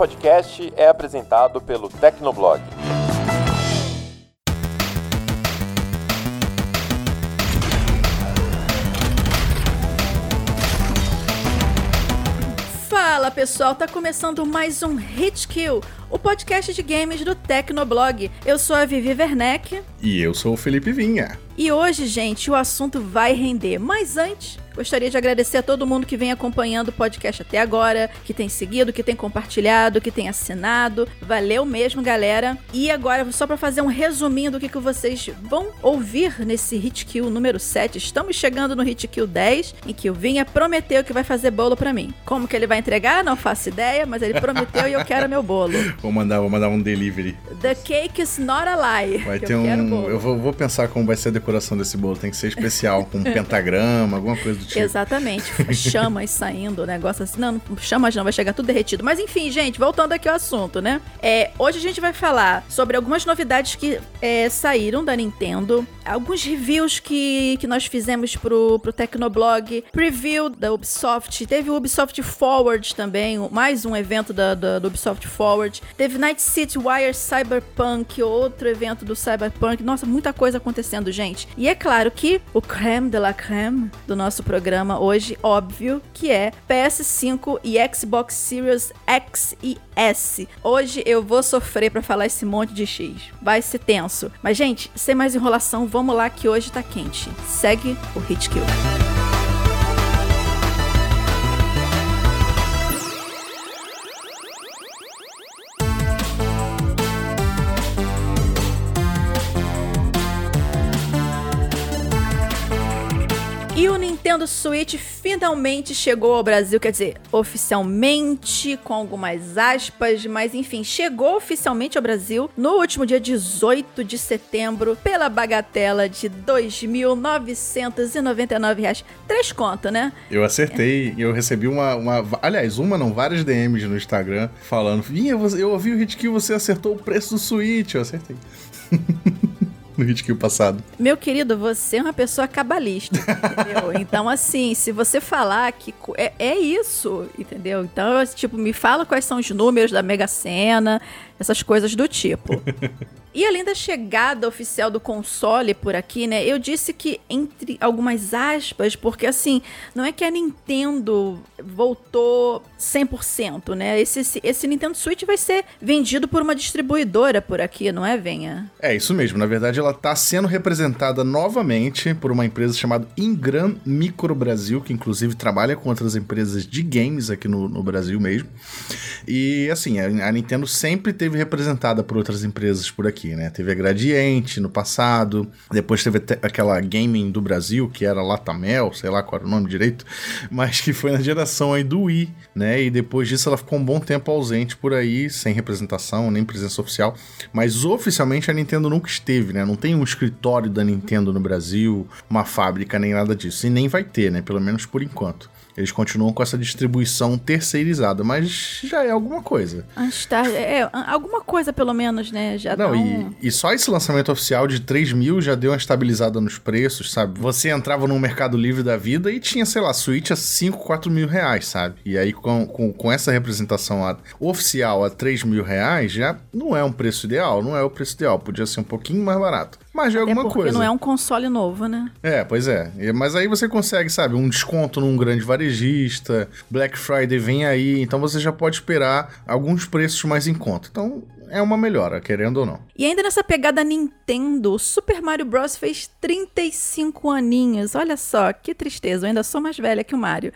podcast é apresentado pelo Tecnoblog. Fala pessoal, tá começando mais um Hit Kill, o podcast de games do Tecnoblog. Eu sou a Vivi Werneck. E eu sou o Felipe Vinha. E hoje, gente, o assunto vai render. Mas antes, Gostaria de agradecer a todo mundo que vem acompanhando o podcast até agora, que tem seguido, que tem compartilhado, que tem assinado. Valeu mesmo, galera. E agora, só para fazer um resuminho do que, que vocês vão ouvir nesse Hit Kill número 7. Estamos chegando no Hit Kill 10, em que o Vinha prometeu que vai fazer bolo para mim. Como que ele vai entregar? Não faço ideia, mas ele prometeu e eu quero meu bolo. Vou mandar, vou mandar um delivery. The cake is not a lie. Vai ter eu um. Eu vou, vou pensar como vai ser a decoração desse bolo. Tem que ser especial, com um pentagrama, alguma coisa do tipo. Exatamente. chamas saindo, negócio assim. Não, não, chamas não, vai chegar tudo derretido. Mas enfim, gente, voltando aqui ao assunto, né? É, hoje a gente vai falar sobre algumas novidades que é, saíram da Nintendo, alguns reviews que, que nós fizemos pro, pro Tecnoblog, preview da Ubisoft, teve o Ubisoft Forward também, mais um evento da, da, do Ubisoft Forward, teve Night City Wire Cyberpunk, outro evento do Cyberpunk. Nossa, muita coisa acontecendo, gente. E é claro que o creme de la creme do nosso programa hoje, óbvio, que é PS5 e Xbox Series X e S. Hoje eu vou sofrer para falar esse monte de X. Vai ser tenso. Mas, gente, sem mais enrolação, vamos lá que hoje tá quente. Segue o Hit Kill. Nintendo Switch finalmente chegou ao Brasil, quer dizer, oficialmente, com algumas aspas, mas enfim, chegou oficialmente ao Brasil no último dia 18 de setembro, pela bagatela de R$ 2.999. Três contas, né? Eu acertei, eu recebi uma, uma. Aliás, uma não, várias DMs no Instagram falando: Vinha, eu ouvi o hit que você acertou o preço do Switch. Eu acertei. no Hit passado. Meu querido, você é uma pessoa cabalista, entendeu? então, assim, se você falar que é, é isso, entendeu? Então, tipo, me fala quais são os números da Mega Sena, essas coisas do tipo. E além da chegada oficial do console por aqui, né? Eu disse que entre algumas aspas, porque assim, não é que a Nintendo voltou 100%, né? Esse, esse, esse Nintendo Switch vai ser vendido por uma distribuidora por aqui, não é, Venha? É, isso mesmo. Na verdade, ela está sendo representada novamente por uma empresa chamada Ingram Micro Brasil, que inclusive trabalha com outras empresas de games aqui no, no Brasil mesmo. E assim, a, a Nintendo sempre teve representada por outras empresas por aqui aqui, né? Teve a Gradiente no passado, depois teve aquela Gaming do Brasil, que era Latamel, sei lá qual era o nome direito, mas que foi na geração aí do Wii, né? E depois disso ela ficou um bom tempo ausente por aí, sem representação, nem presença oficial. Mas oficialmente a Nintendo nunca esteve, né? Não tem um escritório da Nintendo no Brasil, uma fábrica, nem nada disso. E nem vai ter, né? Pelo menos por enquanto. Eles continuam com essa distribuição terceirizada, mas já é alguma coisa. Tá, é, alguma coisa pelo menos, né? Já Não, um... e, e, só esse lançamento oficial de 3 mil já deu uma estabilizada nos preços, sabe? Você entrava no Mercado Livre da vida e tinha, sei lá, Switch a 5, 4 mil reais, sabe? E aí com, com, com essa representação a, oficial a 3 mil reais já não é um preço ideal, não é o preço ideal. Podia ser um pouquinho mais barato. Mas já é alguma porque coisa. não é um console novo, né? É, pois é. Mas aí você consegue, sabe, um desconto num grande varejista, Black Friday vem aí, então você já pode esperar alguns preços mais em conta. Então, é uma melhora, querendo ou não. E ainda nessa pegada Nintendo, Super Mario Bros. fez 35 aninhos. Olha só, que tristeza, eu ainda sou mais velha que o Mario.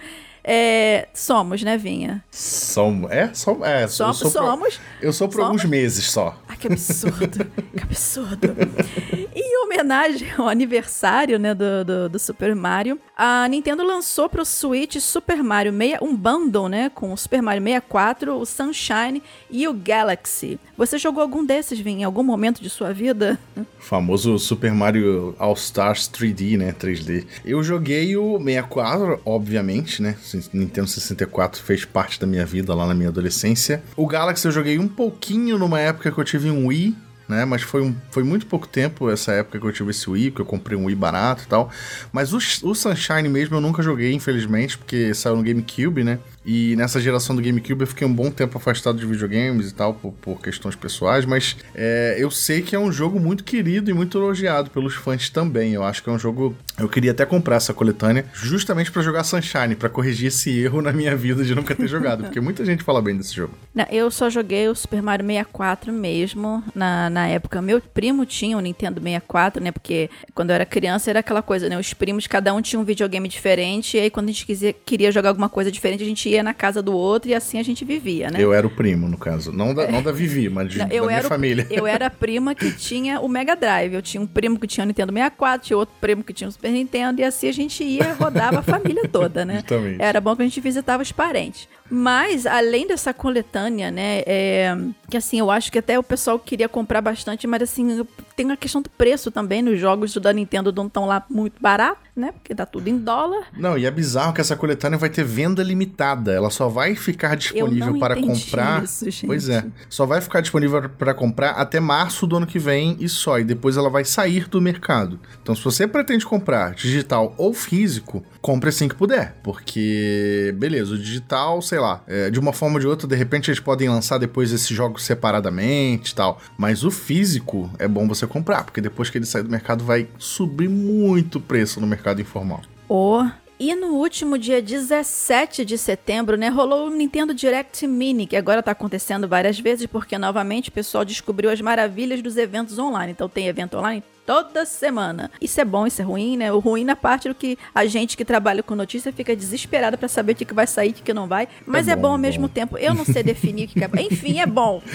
É, somos, né, Vinha? Somos. É? Som, é Som, eu sou somos. Pro, eu sou por somos. alguns meses só. Ah, que absurdo. que absurdo. em homenagem ao aniversário né, do, do, do, Super Mario, a Nintendo lançou para o Switch Super Mario 6, um bundle, né? Com o Super Mario 64, o Sunshine e o Galaxy. Você jogou algum desses, Vinha, em algum momento de sua vida? O famoso Super Mario All Stars 3D, né? 3D. Eu joguei o 64, obviamente, né? Nintendo 64 fez parte da minha vida lá na minha adolescência. O Galaxy eu joguei um pouquinho numa época que eu tive um Wii, né? Mas foi, um, foi muito pouco tempo essa época que eu tive esse Wii, que eu comprei um Wii barato e tal. Mas o, o Sunshine mesmo eu nunca joguei, infelizmente, porque saiu no GameCube, né? E nessa geração do GameCube eu fiquei um bom tempo afastado de videogames e tal, por, por questões pessoais, mas é, eu sei que é um jogo muito querido e muito elogiado pelos fãs também. Eu acho que é um jogo. Eu queria até comprar essa coletânea justamente para jogar Sunshine, para corrigir esse erro na minha vida de nunca ter jogado, porque muita gente fala bem desse jogo. Não, eu só joguei o Super Mario 64 mesmo na, na época. Meu primo tinha o um Nintendo 64, né? Porque quando eu era criança era aquela coisa, né? Os primos, cada um tinha um videogame diferente, e aí quando a gente quisia, queria jogar alguma coisa diferente, a gente ia na casa do outro e assim a gente vivia, né? Eu era o primo, no caso. Não da, não da Vivi, mas de, não, da minha família. Eu era a prima que tinha o Mega Drive. Eu tinha um primo que tinha o Nintendo 64, tinha outro primo que tinha o Super Nintendo, e assim a gente ia, rodava a família toda, né? Justamente. Era bom que a gente visitava os parentes. Mas, além dessa coletânea, né, é, que assim, eu acho que até o pessoal queria comprar bastante, mas assim, tem a questão do preço também, nos jogos da Nintendo não estão lá muito barato, né, porque dá tudo em dólar. Não, e é bizarro que essa coletânea vai ter venda limitada, ela só vai ficar disponível para comprar... Isso, gente. Pois é, só vai ficar disponível para comprar até março do ano que vem e só, e depois ela vai sair do mercado. Então, se você pretende comprar digital ou físico, compre assim que puder, porque, beleza, o digital, sei lá, é, de uma forma ou de outra, de repente eles podem lançar depois esses jogos separadamente e tal. Mas o físico é bom você comprar, porque depois que ele sair do mercado vai subir muito o preço no mercado informal. Oh. E no último dia 17 de setembro, né, rolou o Nintendo Direct Mini, que agora está acontecendo várias vezes, porque novamente o pessoal descobriu as maravilhas dos eventos online. Então tem evento online toda semana. Isso é bom, isso é ruim, né? O ruim na parte do que a gente que trabalha com notícia fica desesperada para saber o que, que vai sair e o que, que não vai. Mas é, é bom, ao mesmo bom. tempo. Eu não sei definir o que, que é bom. Enfim, é bom.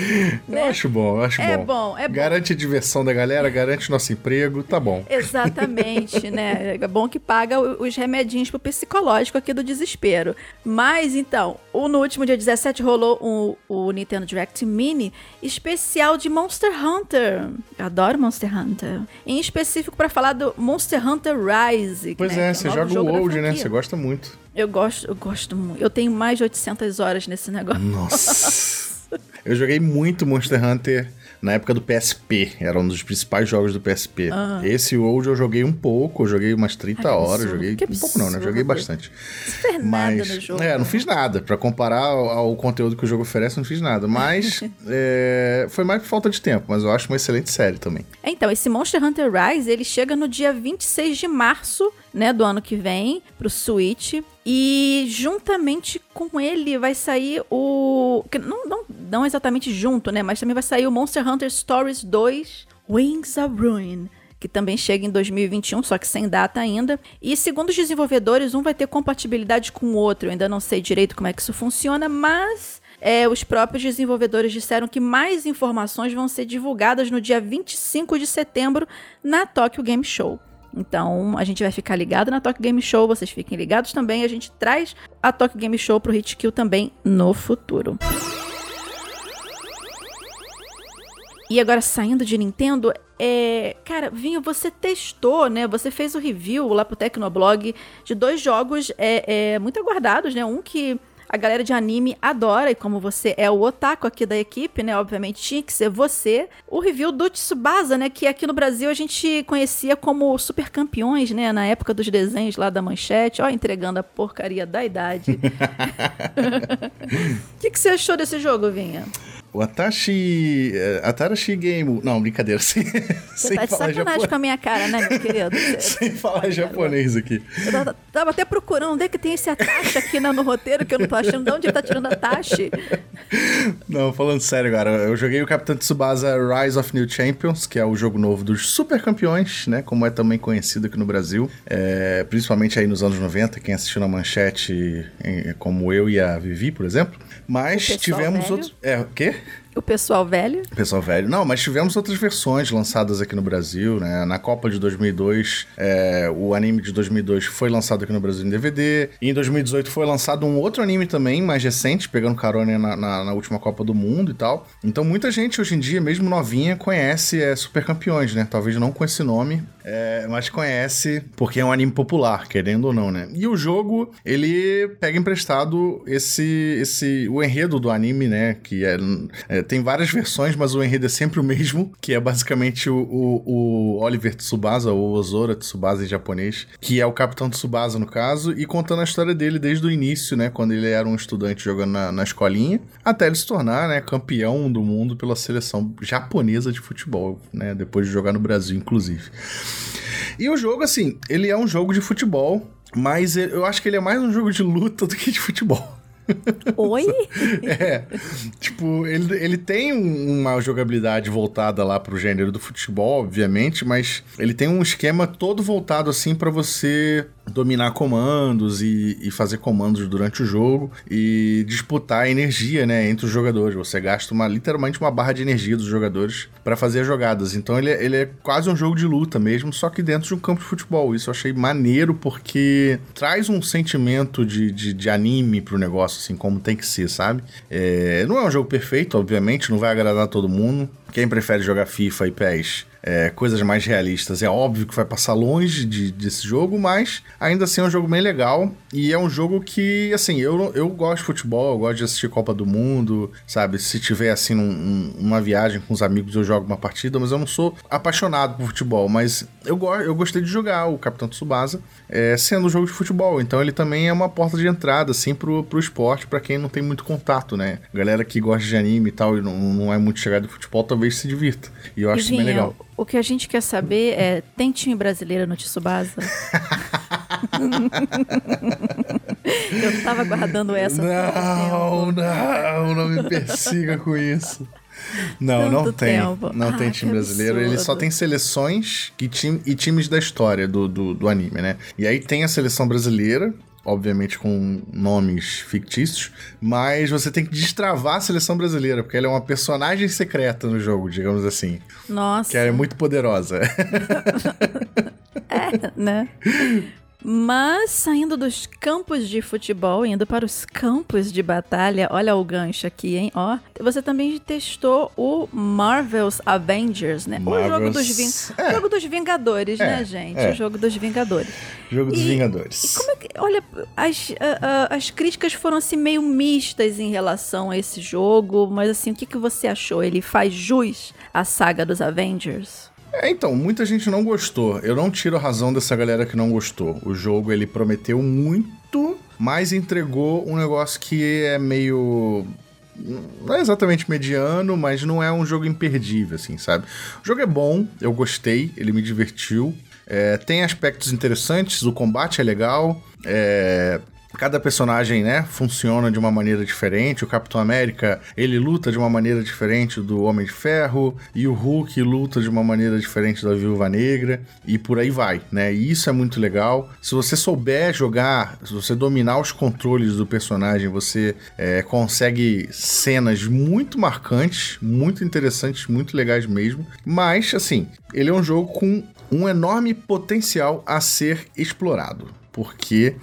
Né? Eu acho bom, eu acho é bom. bom. É bom, Garante a diversão da galera, garante nosso emprego, tá bom. Exatamente, né? É bom que paga os remedinhos pro psicológico aqui do desespero. Mas então, no último dia 17 rolou o, o Nintendo Direct Mini especial de Monster Hunter. Eu adoro Monster Hunter em específico para falar do Monster Hunter Rise. Pois né, é, você joga o Old, né? Você gosta muito. Eu gosto, eu gosto muito. Eu tenho mais de 800 horas nesse negócio. Nossa. eu joguei muito Monster Hunter na época do PSP. Era um dos principais jogos do PSP. Ah. Esse Old eu joguei um pouco, eu joguei umas 30 Ai, horas. Joguei um pouco não, né? Joguei bastante. Fez Mas, no jogo. É, não fiz nada. Para comparar ao, ao, conteúdo que o jogo oferece, não fiz nada. Mas é, foi mais por falta de tempo. Mas eu acho uma excelente série também. É, então, esse Monster Hunter Rise, ele chega no dia 26 de março né, do ano que vem pro Switch. E juntamente com ele vai sair o. Não, não, não exatamente junto, né? Mas também vai sair o Monster Hunter Stories 2 Wings of Ruin que também chega em 2021, só que sem data ainda. E segundo os desenvolvedores, um vai ter compatibilidade com o outro. Eu ainda não sei direito como é que isso funciona, mas é, os próprios desenvolvedores disseram que mais informações vão ser divulgadas no dia 25 de setembro na Tokyo Game Show. Então, a gente vai ficar ligado na Tokyo Game Show, vocês fiquem ligados também. A gente traz a Tokyo Game Show pro Hitkill também no futuro. E agora, saindo de Nintendo, é... Cara, Vinho, você testou, né? Você fez o review lá pro Tecnoblog de dois jogos é, é, muito aguardados, né? Um que a galera de anime adora, e como você é o otaku aqui da equipe, né? Obviamente tinha que ser você. O review do Tsubasa, né? Que aqui no Brasil a gente conhecia como super campeões, né? Na época dos desenhos lá da manchete. Ó, entregando a porcaria da idade. O que, que você achou desse jogo, Vinha? O Atashi. Eh, Atarashi Game. Não, brincadeira. Sem, Você sem tá de sacanagem japonês. com a minha cara, né, meu querido? sem falar japonês aqui. Eu tava, tava, até procurando onde é que tem esse Atashi aqui no, no roteiro que eu não tô achando. De onde ele tá tirando Atashi? Não, falando sério agora. Eu joguei o Capitão Tsubasa Rise of New Champions, que é o jogo novo dos super campeões, né? Como é também conhecido aqui no Brasil. É, principalmente aí nos anos 90, quem assistiu na manchete, como eu e a Vivi, por exemplo. Mas tivemos velho? outros. É, o quê? O pessoal velho? O pessoal velho. Não, mas tivemos outras versões lançadas aqui no Brasil, né? Na Copa de 2002, é, o anime de 2002 foi lançado aqui no Brasil em DVD. E em 2018 foi lançado um outro anime também, mais recente, pegando carona na, na, na última Copa do Mundo e tal. Então muita gente hoje em dia, mesmo novinha, conhece é, Super Campeões, né? Talvez não com esse nome, é, mas conhece porque é um anime popular, querendo ou não, né? E o jogo, ele pega emprestado esse, esse o enredo do anime, né? Que é, é tem várias versões, mas o enredo é sempre o mesmo, que é basicamente o, o, o Oliver Tsubasa, ou Ozora Tsubasa em japonês, que é o Capitão Tsubasa no caso, e contando a história dele desde o início, né, quando ele era um estudante jogando na, na escolinha, até ele se tornar, né, campeão do mundo pela seleção japonesa de futebol, né, depois de jogar no Brasil, inclusive. E o jogo, assim, ele é um jogo de futebol, mas eu acho que ele é mais um jogo de luta do que de futebol. Oi? é. Tipo, ele, ele tem uma jogabilidade voltada lá pro gênero do futebol, obviamente, mas ele tem um esquema todo voltado assim para você dominar comandos e, e, fazer comandos durante o jogo e disputar energia, né, entre os jogadores. Você gasta uma, literalmente uma barra de energia dos jogadores para fazer as jogadas. Então ele, é, ele é quase um jogo de luta mesmo, só que dentro de um campo de futebol. Isso eu achei maneiro porque traz um sentimento de, de, de anime pro negócio, assim, como tem que ser, sabe? É, não é um jogo perfeito, obviamente, não vai agradar todo mundo. Quem prefere jogar FIFA e PES é, coisas mais realistas. É óbvio que vai passar longe de, desse jogo, mas ainda assim é um jogo bem legal. E é um jogo que, assim, eu, eu gosto de futebol, eu gosto de assistir Copa do Mundo, sabe? Se tiver, assim, um, uma viagem com os amigos, eu jogo uma partida, mas eu não sou apaixonado por futebol. Mas eu, go eu gostei de jogar o Capitão Tsubasa, é, sendo um jogo de futebol. Então ele também é uma porta de entrada, assim, pro, pro esporte, para quem não tem muito contato, né? Galera que gosta de anime e tal, e não, não é muito chegado de futebol, talvez se divirta. E eu acho isso bem legal. O que a gente quer saber é: tem time brasileiro no Tsubasa? Eu tava guardando essa. Não, não, não me persiga com isso. Não, Tanto não tem. Tempo. Não ah, tem time brasileiro. Absurdo. Ele só tem seleções e, time, e times da história do, do, do, anime, né? E aí tem a seleção brasileira, obviamente com nomes fictícios, mas você tem que destravar a seleção brasileira, porque ela é uma personagem secreta no jogo, digamos assim. Nossa. Que é muito poderosa. é, né? Mas saindo dos campos de futebol, indo para os campos de batalha, olha o gancho aqui, hein? Ó, você também testou o Marvel's Avengers, né? Marvel's... O jogo dos, Ving... é. jogo dos Vingadores, né, é. né, gente? É. O jogo dos Vingadores. Jogo dos e, Vingadores. E como é que, olha, as, as críticas foram assim meio mistas em relação a esse jogo, mas assim, o que, que você achou? Ele faz jus à saga dos Avengers? É, então, muita gente não gostou. Eu não tiro a razão dessa galera que não gostou. O jogo, ele prometeu muito, mas entregou um negócio que é meio não é exatamente mediano, mas não é um jogo imperdível, assim, sabe? O jogo é bom, eu gostei, ele me divertiu. É, tem aspectos interessantes, o combate é legal. É, Cada personagem, né, funciona de uma maneira diferente. O Capitão América, ele luta de uma maneira diferente do Homem de Ferro, e o Hulk luta de uma maneira diferente da Viúva Negra, e por aí vai, né? E isso é muito legal. Se você souber jogar, se você dominar os controles do personagem, você é, consegue cenas muito marcantes, muito interessantes, muito legais mesmo. Mas, assim, ele é um jogo com um enorme potencial a ser explorado, porque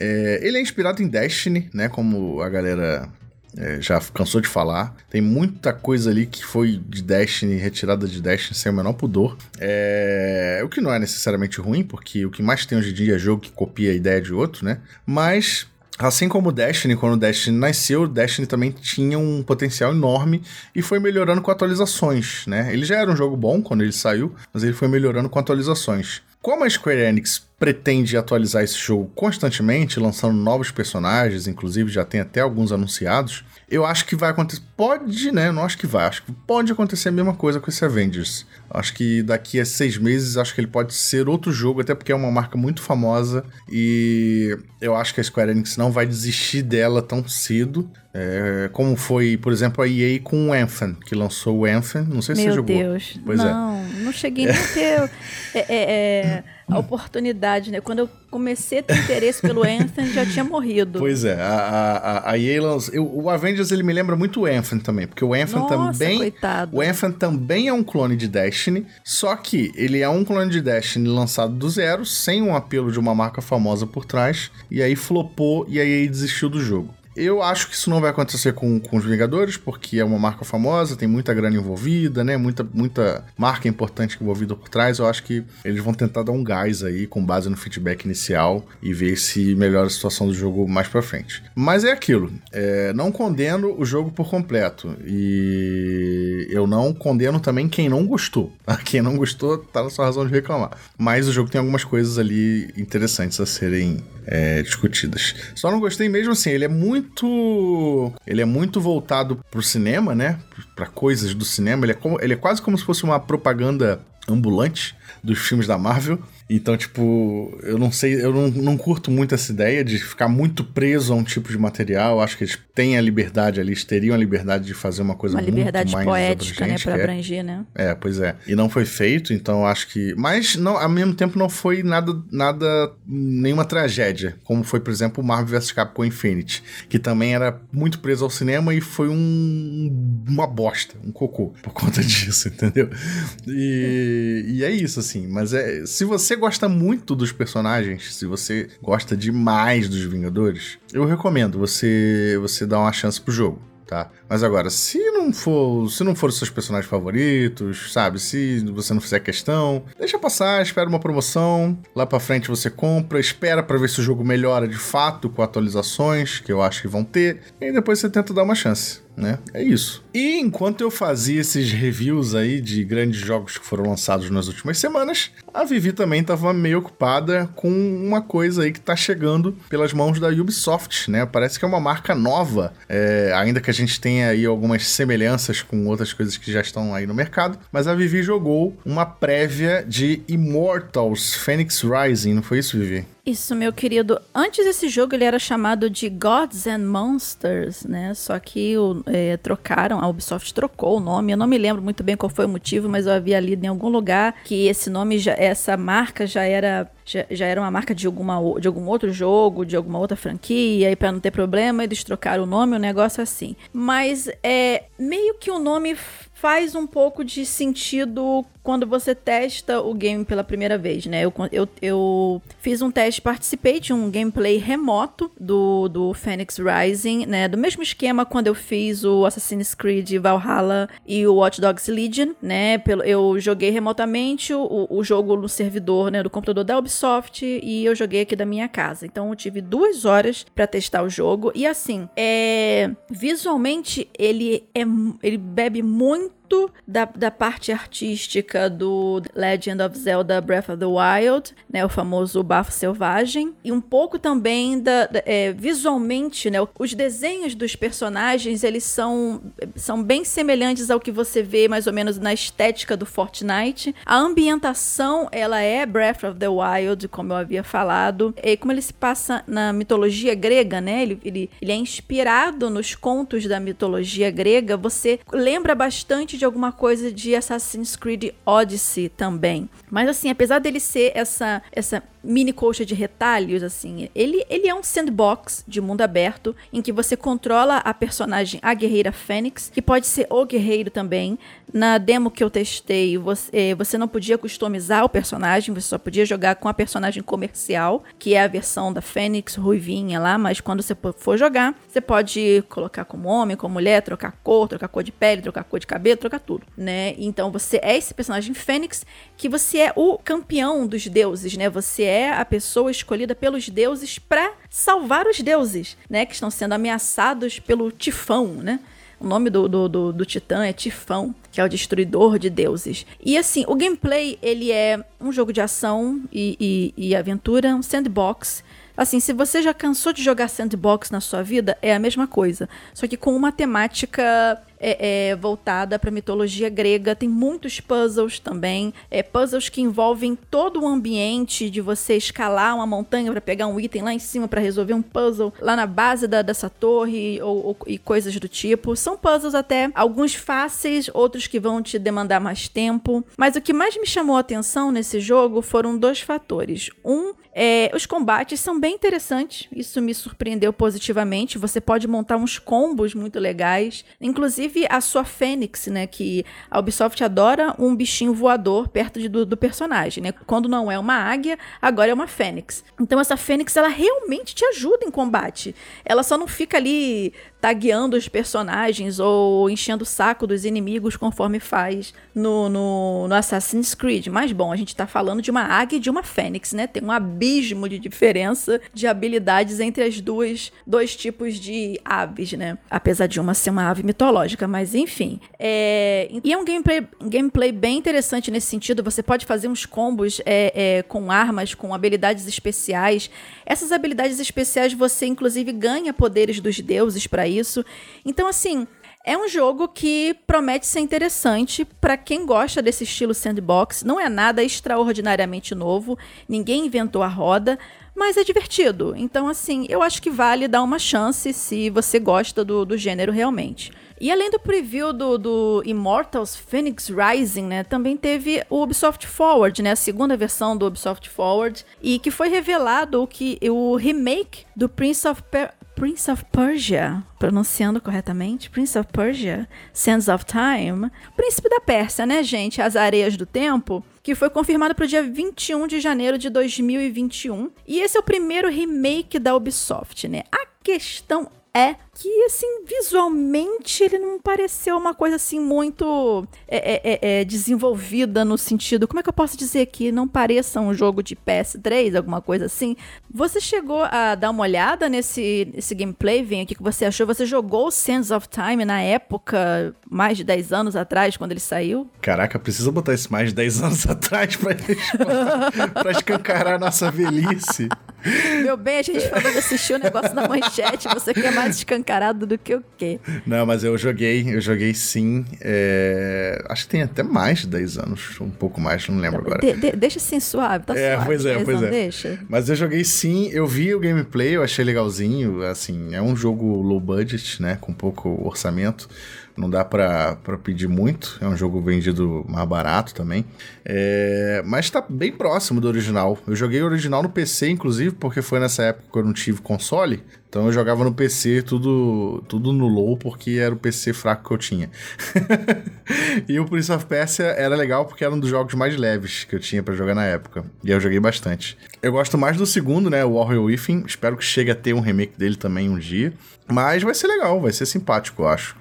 é, ele é inspirado em Destiny, né? Como a galera é, já cansou de falar. Tem muita coisa ali que foi de Destiny, retirada de Destiny sem o menor pudor. É, o que não é necessariamente ruim, porque o que mais tem hoje em dia é jogo que copia a ideia de outro, né? Mas Assim como Destiny, quando Destiny nasceu, Destiny também tinha um potencial enorme e foi melhorando com atualizações, né? Ele já era um jogo bom quando ele saiu, mas ele foi melhorando com atualizações. Como a Square Enix pretende atualizar esse jogo constantemente, lançando novos personagens, inclusive já tem até alguns anunciados, eu acho que vai acontecer. Pode, né? Não acho que vai. Acho que pode acontecer a mesma coisa com esse Avengers. Acho que daqui a seis meses, acho que ele pode ser outro jogo, até porque é uma marca muito famosa. E eu acho que a Square Enix não vai desistir dela tão cedo. É, como foi, por exemplo, a EA com o Anthem, que lançou o Anthem. Não sei se Meu você jogou. Meu Deus. Pois não, é. não cheguei nem a ter. é, é, é a oportunidade, né? Quando eu comecei a ter interesse pelo Anthem, já tinha morrido. Pois é, a, a, a EA lançou, o Avengers ele me lembra muito o Anthem também, porque o Anthem Nossa, também, coitado. o Anthem também é um clone de Destiny, só que ele é um clone de Destiny lançado do zero, sem um apelo de uma marca famosa por trás, e aí flopou e a EA desistiu do jogo. Eu acho que isso não vai acontecer com, com os Vingadores, porque é uma marca famosa, tem muita grana envolvida, né? Muita, muita marca importante envolvida por trás. Eu acho que eles vão tentar dar um gás aí, com base no feedback inicial, e ver se melhora a situação do jogo mais pra frente. Mas é aquilo. É, não condeno o jogo por completo. E eu não condeno também quem não gostou. Quem não gostou tá na sua razão de reclamar. Mas o jogo tem algumas coisas ali interessantes a serem é, discutidas. Só não gostei mesmo assim, ele é muito. Ele é muito voltado pro cinema, né? Para coisas do cinema. Ele é, como, ele é quase como se fosse uma propaganda ambulante dos filmes da Marvel. Então, tipo, eu não sei, eu não, não curto muito essa ideia de ficar muito preso a um tipo de material. Acho que eles têm a liberdade ali, eles teriam a liberdade de fazer uma coisa uma muito liberdade mais poética, né, para é, abranger, né? É, pois é. E não foi feito, então acho que, mas não, ao mesmo tempo não foi nada nada nenhuma tragédia, como foi, por exemplo, o Marvel vs Capcom Infinity, que também era muito preso ao cinema e foi um uma bosta, um cocô por conta disso, entendeu? E, e é isso assim, mas é, se você gosta muito dos personagens, se você gosta demais dos Vingadores, eu recomendo você você dar uma chance pro jogo tá? Mas agora, se não for, se não for seus personagens favoritos, sabe? Se você não fizer questão, deixa passar, espera uma promoção, lá para frente você compra, espera para ver se o jogo melhora de fato com atualizações, que eu acho que vão ter, e depois você tenta dar uma chance né? É isso. E enquanto eu fazia esses reviews aí de grandes jogos que foram lançados nas últimas semanas, a Vivi também estava meio ocupada com uma coisa aí que está chegando pelas mãos da Ubisoft, né? Parece que é uma marca nova, é, ainda que a gente tenha aí algumas semelhanças com outras coisas que já estão aí no mercado, mas a Vivi jogou uma prévia de Immortals Phoenix Rising, não foi isso, Vivi? Isso, meu querido. Antes esse jogo ele era chamado de Gods and Monsters, né? Só que o, é, trocaram, a Ubisoft trocou o nome. Eu não me lembro muito bem qual foi o motivo, mas eu havia lido em algum lugar que esse nome, já, essa marca já era já, já, era uma marca de, alguma, de algum outro jogo, de alguma outra franquia, e para não ter problema, eles trocaram o nome, um negócio assim. Mas é meio que o nome faz um pouco de sentido quando você testa o game pela primeira vez, né? Eu, eu, eu fiz um teste, participei de um gameplay remoto do, do Phoenix Rising, né? Do mesmo esquema quando eu fiz o Assassin's Creed Valhalla e o Watch Dogs Legion, né? Pelo, eu joguei remotamente o, o jogo no servidor né, do computador da Ubisoft e eu joguei aqui da minha casa. Então eu tive duas horas para testar o jogo e assim, é, visualmente ele, é, ele bebe muito da, da parte artística do Legend of Zelda Breath of the Wild, né, o famoso bafo selvagem, e um pouco também da, da é, visualmente, né, os desenhos dos personagens eles são, são bem semelhantes ao que você vê mais ou menos na estética do Fortnite. A ambientação ela é Breath of the Wild, como eu havia falado, e como ele se passa na mitologia grega, né, ele, ele, ele é inspirado nos contos da mitologia grega. Você lembra bastante de alguma coisa de Assassin's Creed Odyssey também. Mas assim, apesar dele ser essa essa mini coxa de retalhos, assim. Ele, ele é um sandbox de mundo aberto em que você controla a personagem, a guerreira Fênix, que pode ser o guerreiro também. Na demo que eu testei, você, eh, você não podia customizar o personagem, você só podia jogar com a personagem comercial, que é a versão da Fênix ruivinha lá, mas quando você for jogar, você pode colocar como homem, como mulher, trocar cor, trocar cor de pele, trocar cor de cabelo, trocar tudo, né? Então você é esse personagem Fênix que você é o campeão dos deuses, né? Você é a pessoa escolhida pelos deuses para salvar os deuses, né? Que estão sendo ameaçados pelo Tifão, né? O nome do, do, do, do, Titã é Tifão, que é o destruidor de deuses. E assim, o gameplay, ele é um jogo de ação e, e, e aventura, um sandbox. Assim, se você já cansou de jogar sandbox na sua vida, é a mesma coisa. Só que com uma temática é, é, voltada para mitologia grega. Tem muitos puzzles também, é, puzzles que envolvem todo o ambiente de você escalar uma montanha para pegar um item lá em cima para resolver um puzzle lá na base da, dessa torre ou, ou, e coisas do tipo. São puzzles até alguns fáceis, outros que vão te demandar mais tempo. Mas o que mais me chamou a atenção nesse jogo foram dois fatores. Um É, os combates são bem interessantes, isso me surpreendeu positivamente. Você pode montar uns combos muito legais, inclusive a sua Fênix, né? Que a Ubisoft adora um bichinho voador perto de, do, do, personagem, né? Quando não é uma águia, agora é uma Fênix. Então essa Fênix ela realmente te ajuda em combate. Ela só não fica ali tagueando os personagens ou enchendo o saco dos inimigos conforme faz no, no, no, Assassin's Creed. Mas bom, a gente tá falando de uma águia e de uma fênix, né? Tem um abismo de diferença de habilidades entre as duas dois tipos de aves, né? Apesar de uma ser uma ave mitológica, mas enfim. É... E é um gameplay, gameplay bem interessante nesse sentido. Você pode fazer uns combos é, é, com armas, com habilidades especiais. Essas habilidades especiais você inclusive ganha poderes dos deuses para isso. Então, assim, é um jogo que promete ser interessante para quem gosta desse estilo sandbox. Não é nada extraordinariamente novo, ninguém inventou a roda, mas é divertido. Então, assim, eu acho que vale dar uma chance se você gosta do, do gênero realmente. E além do preview do, do, Immortals Phoenix Rising, né, também teve o Ubisoft Forward, né, a segunda versão do Ubisoft Forward, e que foi revelado que o remake do Prince of per Prince of Persia, pronunciando corretamente, Prince of Persia, Sands of Time, Príncipe da Pérsia, né, gente? As Areias do Tempo, que foi confirmado para o dia 21 de janeiro de 2021. E esse é o primeiro remake da Ubisoft, né? A questão é que, assim, visualmente ele não pareceu uma coisa assim muito é, é, é, é, desenvolvida no sentido. Como é que eu posso dizer que não pareça um jogo de PS3, alguma coisa assim? Você chegou a dar uma olhada nesse, nesse gameplay, Vem? O que você achou? Você jogou Sands of Time na época, mais de 10 anos atrás, quando ele saiu? Caraca, precisa botar isso mais de 10 anos atrás pra, pra escancarar a nossa velhice. Meu bem, a gente falou de assistir o negócio na manchete, você quer mais escancarado do que o quê? Não, mas eu joguei, eu joguei sim. É... Acho que tem até mais de 10 anos, um pouco mais, não lembro agora. De, de, deixa assim suave, tá é, suave. Pois é, pois é. Deixa. Mas eu joguei sim, eu vi o gameplay, eu achei legalzinho, assim, é um jogo low budget, né, com pouco orçamento não dá para pedir muito. É um jogo vendido mais barato também. É, mas está bem próximo do original. Eu joguei o original no PC, inclusive, porque foi nessa época que eu não tive console. Então eu jogava no PC tudo, tudo no low, porque era o PC fraco que eu tinha. e o Prince of Persia era legal porque era um dos jogos mais leves que eu tinha para jogar na época. E eu joguei bastante. Eu gosto mais do segundo, né? O Warrior Within. Espero que chegue a ter um remake dele também um dia. Mas vai ser legal, vai ser simpático, eu acho.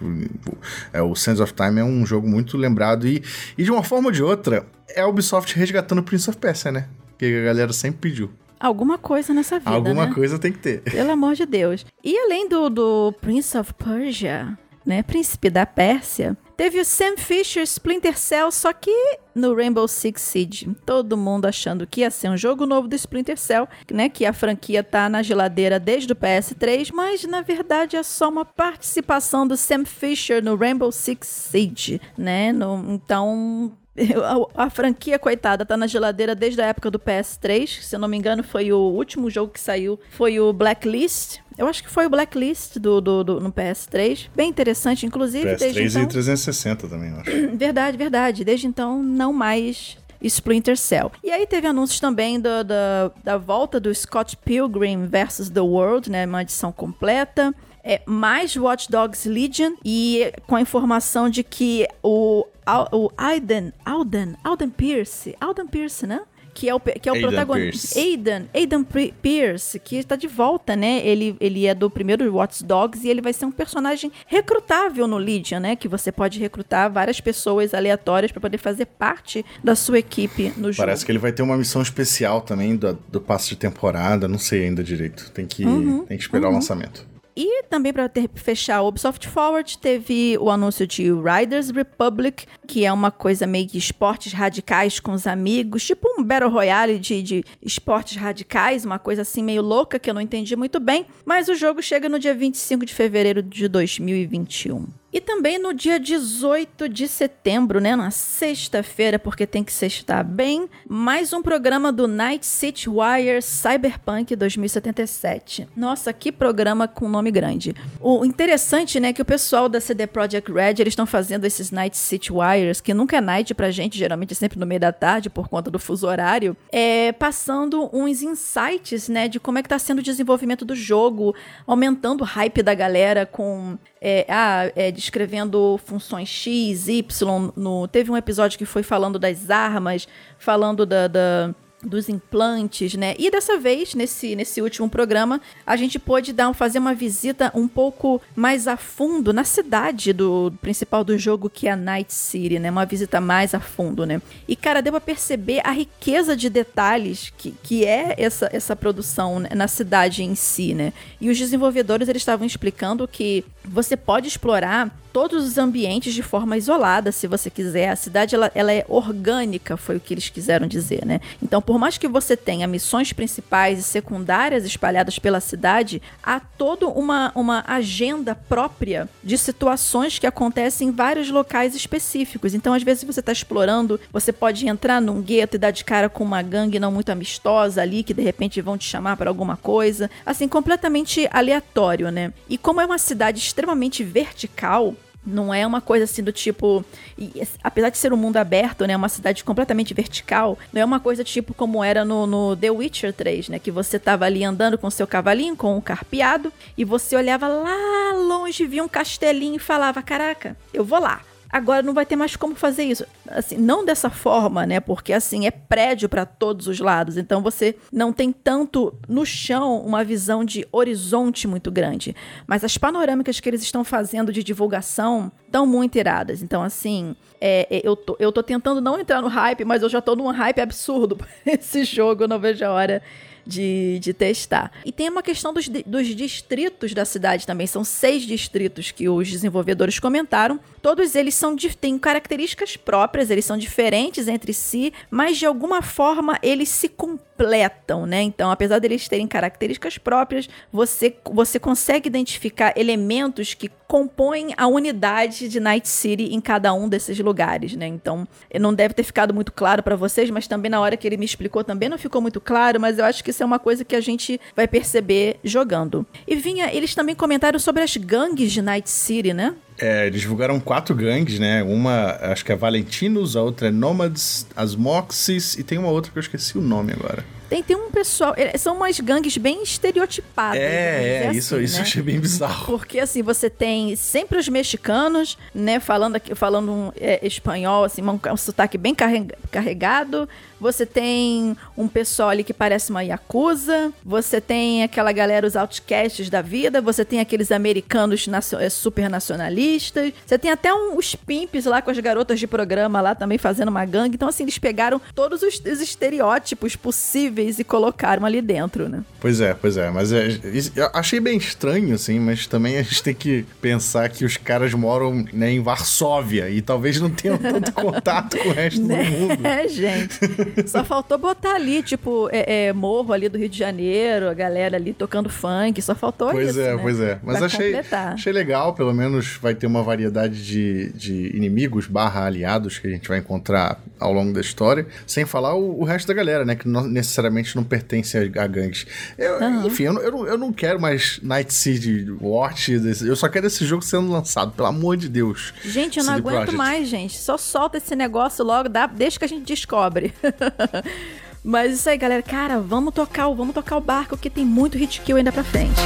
É, o Sands of Time é um jogo muito lembrado e, e de uma forma ou de outra, é a Ubisoft resgatando o Prince of Persia, né? Que a galera sempre pediu. Alguma coisa nessa vida. Alguma né? coisa tem que ter. Pelo amor de Deus. E além do, do Prince of Persia, né? Príncipe da Pérsia, teve o Sam Fisher Splinter Cell, só que no Rainbow Six Siege. Todo mundo achando que ia ser um jogo novo do Splinter Cell, né? Que a franquia tá na geladeira desde o PS3, mas na verdade é só uma participação do Sam Fisher no Rainbow Six Siege, né? No, então a, a, franquia, coitada, tá na geladeira desde a época do PS3. Se eu não me engano, foi o último jogo que saiu. Foi o Blacklist. Eu acho que foi o Blacklist do, do, do no PS3. Bem interessante, inclusive. PS3 desde então... e 360 também, eu acho. Verdade, verdade. Desde então, não mais Splinter Cell. E aí teve anúncios também do, do, da volta do Scott Pilgrim vs. The World, né? Uma edição completa é, mais Watch Dogs Legion e com a informação de que o, o Aiden, Alden, Alden Pierce, Alden Pierce, né? que é o, que é o protagonista. Aidan, Aidan Pierce, que está de volta, né? Ele, ele é do primeiro Watch Dogs e ele vai ser um personagem recrutável no Legion, né? Que você pode recrutar várias pessoas aleatórias para poder fazer parte da sua equipe no jogo. Parece que ele vai ter uma missão especial também do, do passe de temporada, não sei ainda direito. Tem que, uhum, tem que esperar uhum. o lançamento. E também para fechar o Ubisoft Forward, teve o anúncio de Riders Republic, que é uma coisa meio que esportes radicais com os amigos, tipo um Battle Royale de, de esportes radicais, uma coisa assim meio louca que eu não entendi muito bem. Mas o jogo chega no dia 25 de fevereiro de 2021. E também no dia 18 de setembro, né, na sexta-feira, porque tem que sextar bem, mais um programa do Night City Wire Cyberpunk 2077. Nossa, que programa com nome grande. O interessante, né, que o pessoal da CD Projekt Red, eles estão fazendo esses Night City Wires, que nunca é night pra gente, geralmente é sempre no meio da tarde por conta do fuso horário, é passando uns insights, né, de como é que tá sendo o desenvolvimento do jogo, aumentando o hype da galera com é, ah, é, descrevendo funções X, Y. No, teve um episódio que foi falando das armas, falando da, da dos implantes, né? E dessa vez, nesse, nesse último programa, a gente pôde dar, fazer uma visita um pouco mais a fundo na cidade do principal do jogo, que é a Night City, né? Uma visita mais a fundo, né? E, cara, deu pra perceber a riqueza de detalhes que, que é essa, essa produção né? na cidade em si, né? E os desenvolvedores, eles estavam explicando que você pode explorar todos os ambientes de forma isolada, se você quiser. A cidade ela, ela é orgânica, foi o que eles quiseram dizer, né? Então, por mais que você tenha missões principais e secundárias espalhadas pela cidade, há toda uma, uma agenda própria de situações que acontecem em vários locais específicos. Então, às vezes, você está explorando, você pode entrar num gueto e dar de cara com uma gangue não muito amistosa ali, que de repente vão te chamar para alguma coisa. Assim, completamente aleatório, né? E como é uma cidade extremamente vertical, não é uma coisa assim do tipo. E, apesar de ser um mundo aberto, né? Uma cidade completamente vertical, não é uma coisa tipo como era no, no The Witcher 3, né? Que você tava ali andando com seu cavalinho, com um carpeado, e você olhava lá longe, via um castelinho e falava: Caraca, eu vou lá. Agora não vai ter mais como fazer isso. Assim, não dessa forma, né? Porque assim é prédio para todos os lados. Então você não tem tanto no chão uma visão de horizonte muito grande. Mas as panorâmicas que eles estão fazendo de divulgação estão muito iradas. Então, assim, é, é, eu, tô, eu tô tentando não entrar no hype, mas eu já tô num hype absurdo esse jogo. Não vejo a hora de, de testar. E tem uma questão dos, dos distritos da cidade também. São seis distritos que os desenvolvedores comentaram. Todos eles são têm características próprias, eles são diferentes entre si, mas de alguma forma eles se completam, né? Então, apesar deles terem características próprias, você, você consegue identificar elementos que compõem a unidade de Night City em cada um desses lugares, né? Então, não deve ter ficado muito claro para vocês, mas também na hora que ele me explicou também não ficou muito claro, mas eu acho que isso é uma coisa que a gente vai perceber jogando. E vinha, eles também comentaram sobre as gangues de Night City, né? É, eles divulgaram quatro gangues, né? Uma, acho que é Valentinos, a outra é Nomads, as Moxies e tem uma outra que eu esqueci o nome agora. Tem, tem um pessoal. São umas gangues bem estereotipadas. É, é, é isso, assim, isso né? achei bem bizarro. Porque assim, você tem sempre os mexicanos, né, falando, falando um, é, espanhol, assim, um, um sotaque bem carregado. Você tem um pessoal ali que parece uma Yakuza. Você tem aquela galera, os outcasts da vida. Você tem aqueles americanos é, super nacionalistas. Você tem até um, os pimps lá com as garotas de programa lá também fazendo uma gangue. Então, assim, eles pegaram todos os, os estereótipos possíveis e colocaram ali dentro, né? Pois é, pois é. Mas é, eu achei bem estranho, assim, mas também a gente tem que pensar que os caras moram né, em Varsóvia e talvez não tenham tanto contato com o resto do né? mundo. É, gente. Só faltou botar ali, tipo, é, é, morro ali do Rio de Janeiro, a galera ali tocando funk, só faltou pois isso. Pois é, né? pois é. Mas achei, achei legal, pelo menos vai ter uma variedade de, de inimigos barra aliados que a gente vai encontrar ao longo da história, sem falar o, o resto da galera, né? Que não, necessariamente não pertence a, a gangues. Eu, uhum. Enfim, eu, eu, não, eu não quero mais Night City Watch, eu só quero esse jogo sendo lançado, pelo amor de Deus. Gente, eu não aguento Project. mais, gente. Só solta esse negócio logo, dá, deixa que a gente descobre. Mas isso aí, galera. Cara, vamos tocar, vamos tocar o barco que tem muito hit kill ainda pra frente.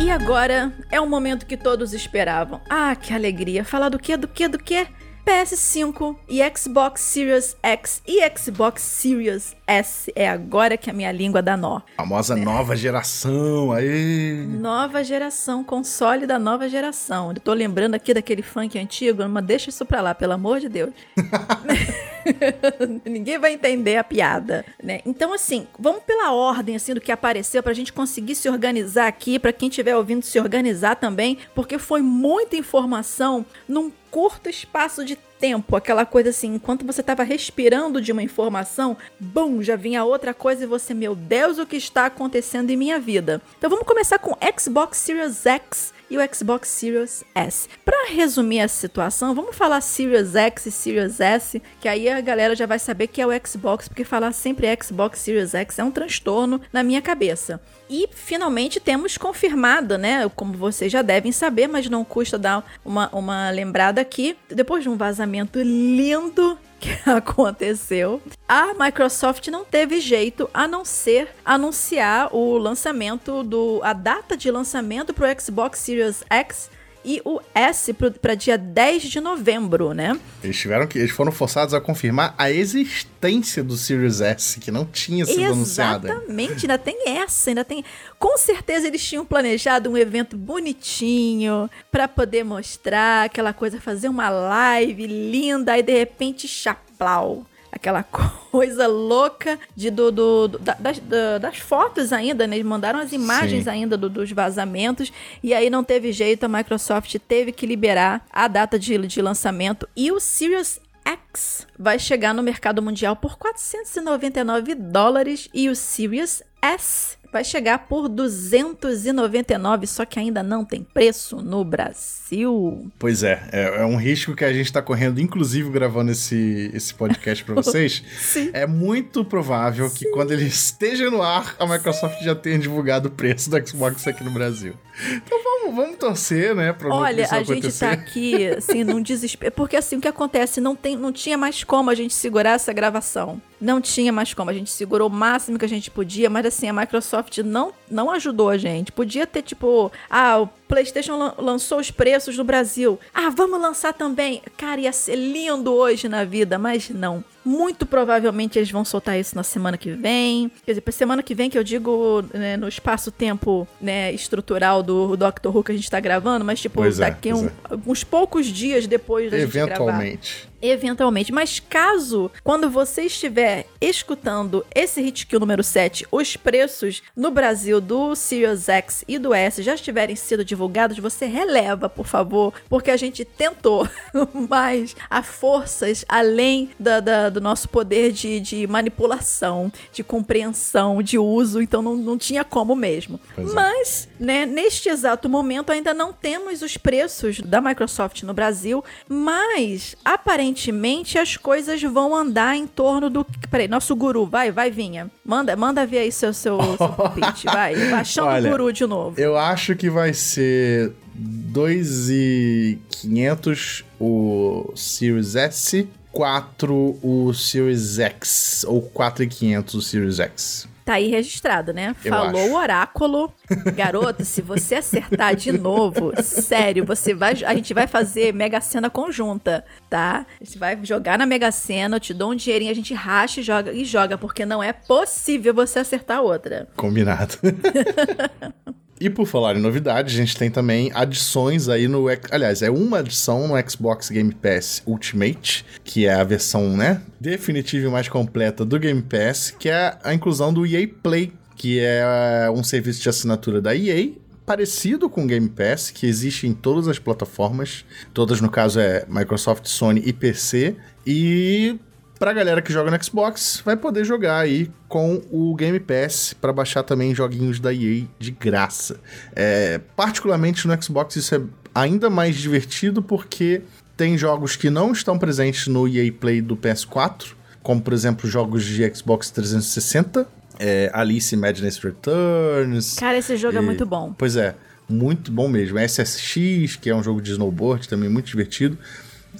E agora é o momento que todos esperavam. Ah, que alegria! Falar do que, do que, do que? PS5 e Xbox Series X e Xbox Series S. É agora que a minha língua dá nó. Famosa nova geração, aí. Nova geração, console da nova geração. Eu tô lembrando aqui daquele funk antigo, mas deixa isso pra lá, pelo amor de Deus. Ninguém vai entender a piada, né? Então, assim, vamos pela ordem, assim, do que apareceu pra gente conseguir se organizar aqui, pra quem estiver ouvindo se organizar também, porque foi muita informação num curto espaço de tempo, aquela coisa assim, enquanto você estava respirando de uma informação, bum, já vinha outra coisa e você, meu Deus, o que está acontecendo em minha vida? Então vamos começar com Xbox Series X e o Xbox Series S. Para resumir a situação, vamos falar Series X e Series S, que aí a galera já vai saber que é o Xbox, porque falar sempre Xbox Series X é um transtorno na minha cabeça. E finalmente temos confirmado, né? Como vocês já devem saber, mas não custa dar uma, uma lembrada aqui. Depois de um vazamento lindo que aconteceu, a Microsoft não teve jeito a não ser anunciar o lançamento do a data de lançamento para o Xbox Series X e o S para dia 10 de novembro, né? Eles tiveram que eles foram forçados a confirmar a existência do Series S que não tinha sido anunciada. Exatamente, ainda tem essa, ainda tem. Com certeza eles tinham planejado um evento bonitinho para poder mostrar aquela coisa, fazer uma live linda, aí de repente chaplau aquela coisa louca de, do, do, do das, das, fotos ainda, né? Eles mandaram as imagens Sim. ainda do, dos vazamentos e aí não teve jeito, a Microsoft teve que liberar a data de, de lançamento e o Series X vai chegar no mercado mundial por 499 dólares e o Series S vai chegar por 299, só que ainda não tem preço no Brasil. Pois é, é, é um risco que a gente está correndo, inclusive gravando esse, esse podcast para vocês. Sim. É muito provável Sim. que quando ele esteja no ar, a Microsoft Sim. já tenha divulgado o preço do Xbox aqui no Brasil. Então vamos, vamos torcer, né? Pra Olha, a gente tá aqui, assim, num desespero. Porque assim, o que acontece? Não, tem, não tinha mais como a gente segurar essa gravação. Não tinha mais como. A gente segurou o máximo que a gente podia, mas assim, a Microsoft não, não ajudou a gente. Podia ter, tipo, ah, o PlayStation lançou os preços no Brasil. Ah, vamos lançar também. Cara, ia ser lindo hoje na vida, mas não. Muito provavelmente eles vão soltar isso na semana que vem. Quer dizer, pra semana que vem, que eu digo né, no espaço-tempo né, estrutural do Doctor Who que a gente tá gravando, mas tipo, pois é, daqui é, um, é. uns poucos dias depois da. Eventualmente eventualmente. Mas caso, quando você estiver escutando esse Hitkill número 7, os preços no Brasil do Sirius X e do S já estiverem sido divulgados, você releva, por favor, porque a gente tentou, mas há forças além da, da, do nosso poder de, de, manipulação, de compreensão, de uso, então não, não tinha como mesmo. Pois é. mas, é. né, neste exato momento ainda não temos os preços da Microsoft no Brasil, mas aparentemente as coisas vão andar em torno do. Peraí, nosso guru, vai, vai, Vinha. Manda, manda ver aí seu, seu, seu palpite, vai. Baixando o guru de novo. Eu acho que vai ser 2,500 o Series S, 4 o Series X, ou 4,500 o Series X. Tá aí registrado, né? Eu Falou acho. o oráculo. Garoto, se você acertar de novo, sério, você vai. A gente vai fazer Mega Sena conjunta, tá? Você vai jogar na Mega Sena, eu te dou um dinheirinho, a gente racha e joga, e joga, porque não é possível você acertar outra. Combinado. E por falar em novidades, a gente tem também adições aí no. Aliás, é uma adição no Xbox Game Pass Ultimate, que é a versão, né, definitiva e mais completa do Game Pass, que é a inclusão do EA Play, que é um serviço de assinatura da EA, parecido com o Game Pass, que existe em todas as plataformas, todas no caso é Microsoft, Sony e PC, e Pra galera que joga no Xbox, vai poder jogar aí com o Game Pass para baixar também joguinhos da EA de graça. É, particularmente no Xbox isso é ainda mais divertido porque tem jogos que não estão presentes no EA Play do PS4, como por exemplo jogos de Xbox 360, é, Alice Madness Returns. Cara, esse jogo é e, é muito bom. Pois é, muito bom mesmo. SSX, que é um jogo de snowboard também muito divertido.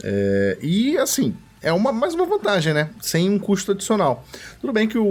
É, e assim, é uma, mais uma vantagem, né? Sem um custo adicional. Tudo bem que o,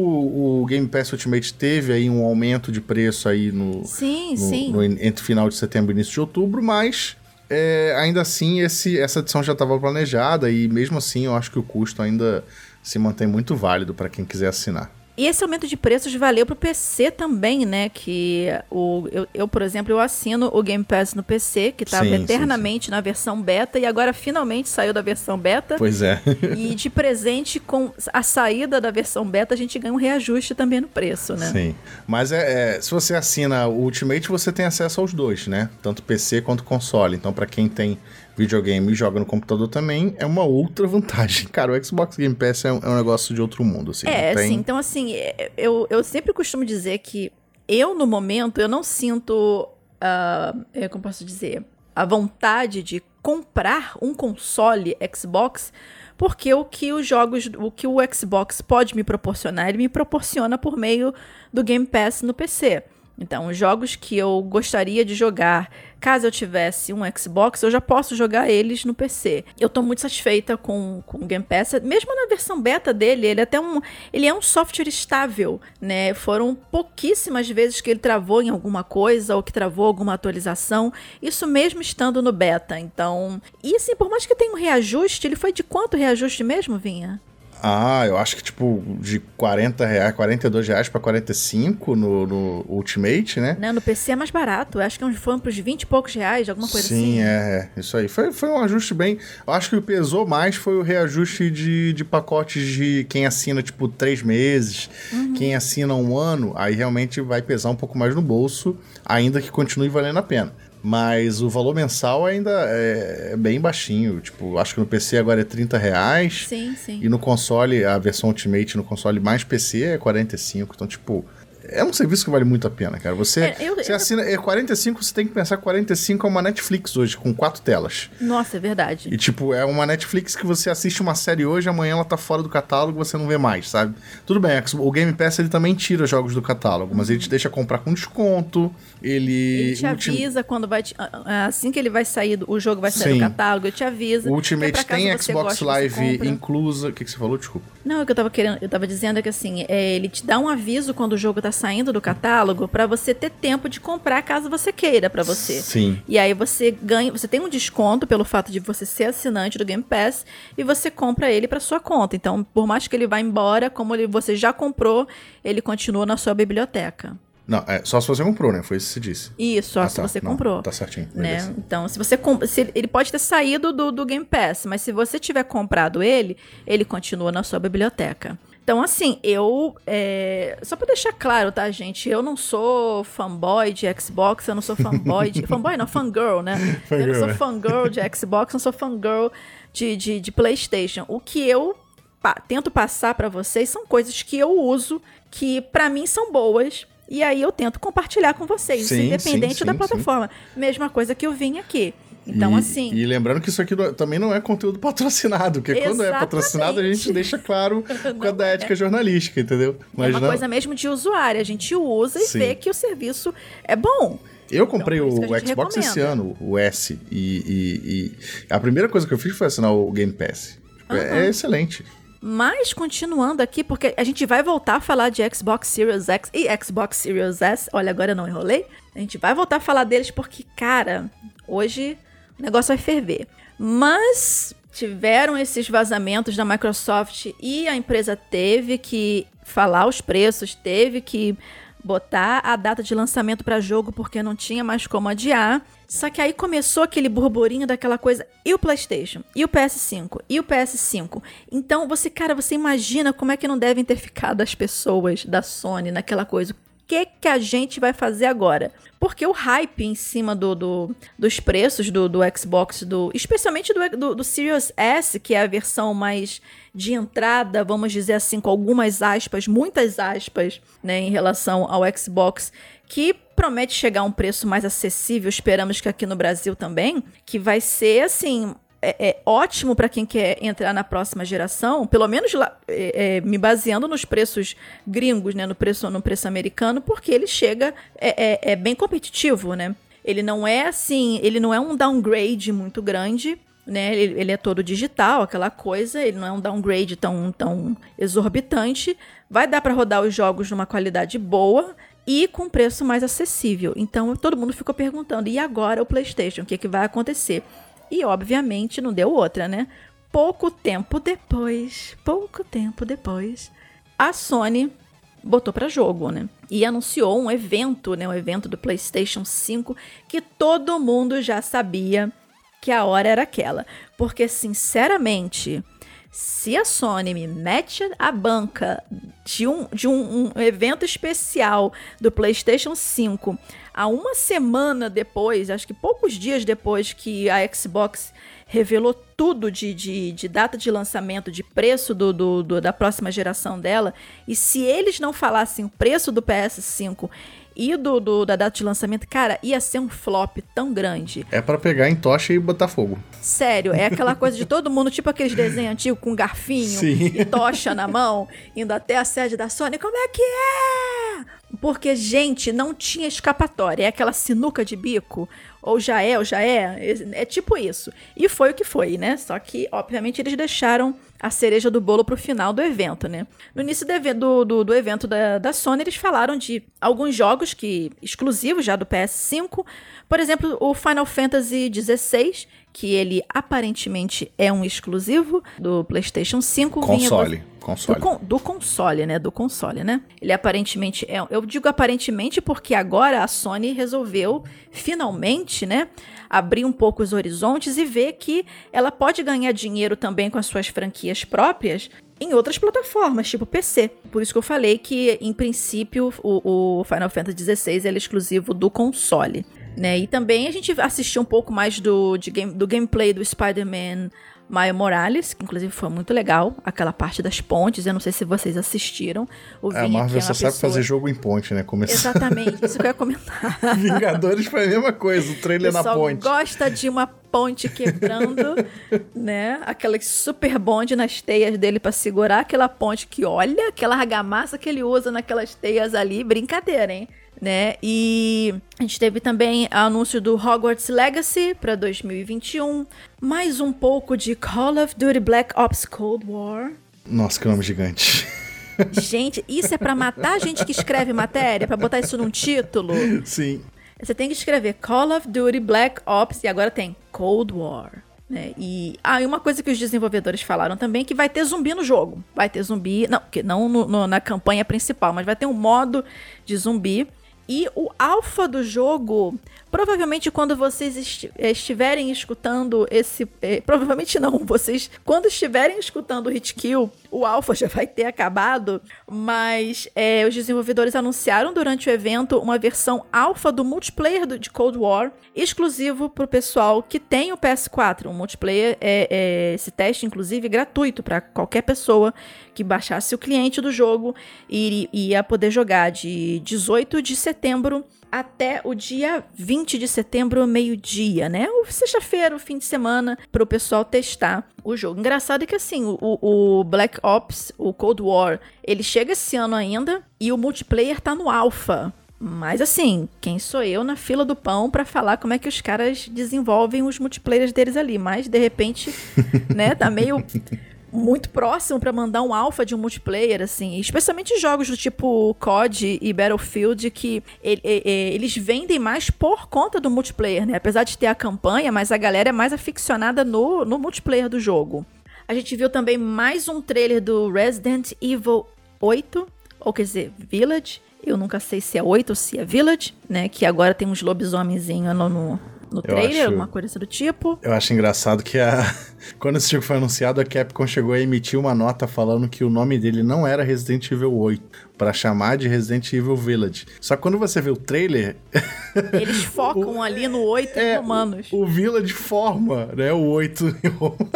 o Game Pass Ultimate teve aí um aumento de preço aí no, sim, no, sim. no entre final de setembro e início de outubro, mas é, ainda assim esse, essa edição já estava planejada e mesmo assim eu acho que o custo ainda se mantém muito válido para quem quiser assinar. E esse aumento de preços valeu para o PC também, né? Que o, eu, eu, por exemplo, eu assino o Game Pass no PC, que estava eternamente sim, sim. na versão beta, e agora finalmente saiu da versão beta. Pois é. e de presente, com a saída da versão beta, a gente ganha um reajuste também no preço, né? Sim. Mas é, é se você assina o Ultimate, você tem acesso aos dois, né? Tanto PC quanto console. Então, para quem tem videogame e joga no computador também, é uma outra vantagem. Cara, o Xbox Game Pass é um, é um negócio de outro mundo, assim. É, tem... sim. Então, assim, é, eu, eu sempre costumo dizer que eu, no momento, eu não sinto, uh, como posso dizer, a vontade de comprar um console Xbox, porque o que os jogos, o que o Xbox pode me proporcionar, ele me proporciona por meio do Game Pass no PC. Então, jogos que eu gostaria de jogar, caso eu tivesse um Xbox, eu já posso jogar eles no PC. Eu tô muito satisfeita com, com o Game Pass, mesmo na versão beta dele, ele é até um, ele é um software estável, né? Foram pouquíssimas vezes que ele travou em alguma coisa ou que travou alguma atualização, isso mesmo estando no beta. Então, e assim, por mais que tenha um reajuste, ele foi de quanto reajuste mesmo, Vinha? Ah, eu acho que tipo de 40 reais, 42 reais pra 45 no, no Ultimate, né? Não, no PC é mais barato. Eu acho que foram pros 20 e poucos reais, alguma coisa Sim, assim. Sim, é, é, isso aí. Foi, foi um ajuste bem. Eu acho que o que pesou mais foi o reajuste de, de pacotes de quem assina, tipo, três meses, uhum. quem assina um ano, aí realmente vai pesar um pouco mais no bolso, ainda que continue valendo a pena. Mas o valor mensal ainda é, é, bem baixinho. Tipo, acho que no PC agora é 30 reais. Sim, sim. E no console, a versão Ultimate no console mais PC é 45. Então, tipo, é um serviço que vale muito a pena, cara. Você, é, eu, você eu... assina. É 45, você tem que pensar que 45 é uma Netflix hoje, com quatro telas. Nossa, é verdade. E, tipo, é uma Netflix que você assiste uma série hoje, amanhã ela tá fora do catálogo você não vê mais, sabe? Tudo bem, o Game Pass ele também tira jogos do catálogo, mas ele te deixa comprar com desconto. Ele. Ele te avisa quando vai. Te, assim que ele vai sair, o jogo vai sair Sim. do catálogo, ele te avisa. O Ultimate é tem Xbox Live inclusa. O que, que você falou? Desculpa. Não, o que eu tava querendo. Eu tava dizendo é que assim, é, ele te dá um aviso quando o jogo tá saindo do catálogo para você ter tempo de comprar caso você queira para você. Sim. E aí você ganha, você tem um desconto pelo fato de você ser assinante do Game Pass e você compra ele para sua conta. Então, por mais que ele vá embora, como ele, você já comprou, ele continua na sua biblioteca. Não, é só se você comprou, né? Foi isso que você disse. Isso, só ah, se tá. você Não, comprou. Tá certinho. Né? Então, se você comp... se ele pode ter saído do, do Game Pass, mas se você tiver comprado ele, ele continua na sua biblioteca. Então, assim, eu. É... Só pra deixar claro, tá, gente? Eu não sou fanboy de Xbox, eu não sou fanboy de. fanboy não, fangirl, né? Fangirl, eu não sou é. fangirl de Xbox, não sou fangirl de, de, de PlayStation. O que eu pa tento passar para vocês são coisas que eu uso, que para mim são boas. E aí eu tento compartilhar com vocês, sim, independente sim, da plataforma. Mesma coisa que eu vim aqui. Então, e, assim. E lembrando que isso aqui também não é conteúdo patrocinado, porque Exatamente. quando é patrocinado a gente deixa claro com a da é. ética jornalística, entendeu? Mas é uma não... coisa mesmo de usuário, a gente usa e Sim. vê que o serviço é bom. Eu comprei então, o Xbox recomenda. esse ano, o S, e, e, e, a primeira coisa que eu fiz foi assinar o Game Pass. Uhum. É, é excelente. Mas continuando aqui, porque a gente vai voltar a falar de Xbox Series X e Xbox Series S. Olha, agora eu não enrolei. A gente vai voltar a falar deles porque, cara, hoje o negócio vai ferver. Mas tiveram esses vazamentos da Microsoft e a empresa teve que falar os preços, teve que botar a data de lançamento para jogo porque não tinha mais como adiar. Só que aí começou aquele burburinho daquela coisa, e o PlayStation, e o PS5, e o PS5. Então, você, cara, você imagina como é que não devem ter ficado as pessoas da Sony naquela coisa que, que a gente vai fazer agora? Porque o hype em cima do, do dos preços do, do Xbox, do, especialmente do, do, do Series S, que é a versão mais de entrada, vamos dizer assim, com algumas aspas, muitas aspas, né, em relação ao Xbox, que promete chegar a um preço mais acessível, esperamos que aqui no Brasil também, que vai ser assim é, é ótimo para quem quer entrar na próxima geração, pelo menos lá, é, é, me baseando nos preços gringos, né, no preço no preço americano, porque ele chega é, é, é, bem competitivo, né? Ele não é assim, ele não é um downgrade muito grande, né? Ele, ele é todo digital, aquela coisa, ele não é um downgrade tão, tão exorbitante. Vai dar para rodar os jogos numa qualidade boa e com preço mais acessível. Então todo mundo ficou perguntando: e agora o PlayStation? O que, é que vai acontecer? E obviamente não deu outra, né? Pouco tempo depois, pouco tempo depois, a Sony botou para jogo, né? E anunciou um evento, né, um evento do PlayStation 5 que todo mundo já sabia que a hora era aquela, porque sinceramente, se a Sony me mete a banca de um, de um, um evento especial do PlayStation 5 a uma semana depois, acho que poucos dias depois que a Xbox revelou tudo de, de, de data de lançamento, de preço do, do, do, da próxima geração dela, e se eles não falassem o preço do PS5 e do, do, da data de lançamento, cara, ia ser um flop tão grande. É para pegar em tocha e botar fogo. Sério, é aquela coisa de todo mundo, tipo aqueles desenhos antigos com garfinho Sim. e tocha na mão, indo até a sede da Sony. Como é que é? Porque, gente, não tinha escapatória. É aquela sinuca de bico ou já é, ou já é. É tipo isso. E foi o que foi, né? Só que, obviamente, eles deixaram a cereja do bolo pro final do evento, né? No início do, do, do evento da, da Sony, eles falaram de alguns jogos que exclusivos já do PS5. Por exemplo, o Final Fantasy XVI, que ele aparentemente é um exclusivo do PlayStation 5. Console. Do, console. Do, do, console, né? Do console, né? Ele aparentemente é. Eu digo aparentemente porque agora a Sony resolveu finalmente, né? Abrir um pouco os horizontes e ver que ela pode ganhar dinheiro também com as suas franquias próprias em outras plataformas, tipo PC. Por isso que eu falei que, em princípio, o, o Final Fantasy XVI é exclusivo do console. Né? E também a gente assistiu um pouco mais do, de game, do gameplay do Spider-Man Maio Morales, que inclusive foi muito legal, aquela parte das pontes. Eu não sei se vocês assistiram. O é, a Marvel é só pessoa... sabe fazer jogo em ponte, né? Começar... Exatamente, isso que eu ia comentar. Vingadores foi a mesma coisa, o trailer na ponte. gosta de uma ponte quebrando, né? Aquela super bonde nas teias dele para segurar aquela ponte que olha, aquela argamassa que ele usa naquelas teias ali, brincadeira, hein? Né? E a gente teve também anúncio do Hogwarts Legacy para 2021, mais um pouco de Call of Duty Black Ops Cold War. Nossa, que nome gigante. Gente, isso é para matar a gente que escreve matéria, para botar isso num título? Sim. Você tem que escrever Call of Duty Black Ops e agora tem Cold War. Né? E, ah, e uma coisa que os desenvolvedores falaram também é que vai ter zumbi no jogo. Vai ter zumbi, não, que não no, no, na campanha principal, mas vai ter um modo de zumbi e o alfa do jogo, provavelmente quando vocês eh, estiverem escutando esse. Eh, provavelmente não, vocês, quando estiverem escutando o Hit Kill, o alfa já vai ter acabado. Mas eh, os desenvolvedores anunciaram durante o evento uma versão alfa do multiplayer do, de Cold War, exclusivo para o pessoal que tem o PS4. O multiplayer é, é esse teste, inclusive, gratuito para qualquer pessoa que baixasse o cliente do jogo e ia poder jogar de 18 de setembro até o dia 20 de setembro, meio-dia, né? Sexta-feira, o fim de semana, para o pessoal testar o jogo. Engraçado é que assim, o, o, Black Ops, o Cold War, ele chega esse ano ainda e o multiplayer tá no alpha. Mas assim, quem sou eu na fila do pão para falar como é que os caras desenvolvem os multiplayers deles ali? Mas de repente, né, tá meio muito próximo para mandar um alpha de um multiplayer, assim. Especialmente jogos do tipo COD e Battlefield, que ele, ele, eles vendem mais por conta do multiplayer, né? Apesar de ter a campanha, mas a galera é mais aficionada no, no multiplayer do jogo. A gente viu também mais um trailer do Resident Evil 8, ou quer dizer, Village. Eu nunca sei se é 8 ou se é Village, né? Que agora tem uns lobisomemzinhos no, no, no trailer, acho, alguma coisa do tipo. Eu acho engraçado que a... quando esse jogo foi anunciado, a Capcom chegou a emitir uma nota falando que o nome dele não era Resident Evil 8, para chamar de Resident Evil Village. Só que quando você vê o trailer. Eles focam o... ali no 8 é, romanos. O, o Village forma, né? O 8 em romano.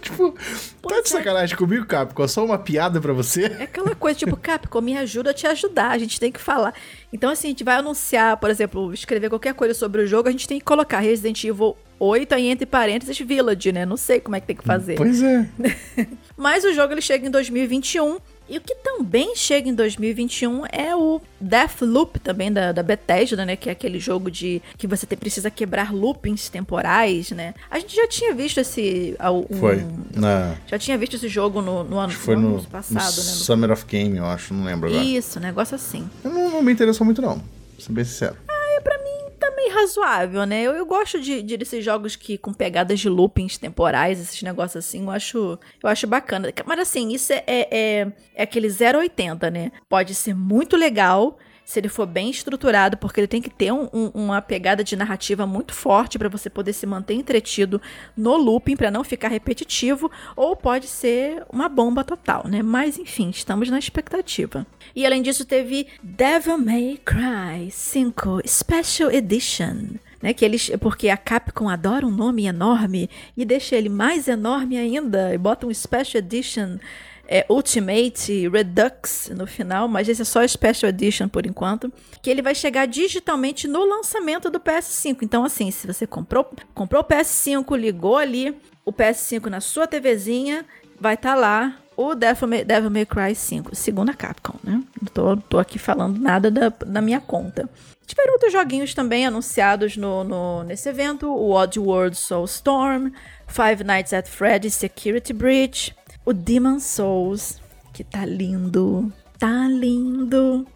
tipo, pois tá de é. sacanagem comigo, Capcom? É só uma piada para você? É aquela coisa, tipo, Capcom, me ajuda a te ajudar. A gente tem que falar. Então, assim, a gente vai anunciar, por exemplo, escrever qualquer coisa sobre o jogo, a gente tem que colocar Resident Evil 8 aí entre parênteses Village, né? Não sei como é que tem que fazer. Pois é. Mas o jogo ele chega em 2021 e o que também chega em 2021 é o Deathloop, também da, da Bethesda, né? Que é aquele jogo de que você te, precisa quebrar loopings temporais, né? A gente já tinha visto esse. Um, foi. Na... Já tinha visto esse jogo no, no ano, foi no, passado, no né? No... Summer of Game, eu acho, não lembro agora. Isso, negócio assim. Eu não, não me interessou muito, não. Pra ser bem sincero. Ah, também razoável, né? Eu, eu gosto de, de desses jogos que com pegadas de loopings temporais, esses negócios assim, eu acho, eu acho bacana. Mas assim, isso é, é, é aquele 080, né? Pode ser muito legal se ele for bem estruturado, porque ele tem que ter um, um, uma pegada de narrativa muito forte para você poder se manter entretido no looping, para não ficar repetitivo, ou pode ser uma bomba total, né? Mas enfim, estamos na expectativa. E além disso, teve Devil May Cry 5 Special Edition. Né, que eles, porque a Capcom adora um nome enorme e deixa ele mais enorme ainda e bota um Special Edition é, Ultimate Redux no final, mas esse é só Special Edition por enquanto, que ele vai chegar digitalmente no lançamento do PS5. Então, assim, se você comprou, comprou o PS5, ligou ali o PS5 na sua TVzinha, vai estar tá lá o Devil May, Devil May Cry 5, segundo a Capcom, né? Não tô, tô aqui falando nada da, da minha conta. Tiveram outros joguinhos também anunciados no, no, nesse evento: o Odd World Soulstorm, Five Nights at Freddy's Security Breach, o Demon Souls, que tá lindo. Tá lindo.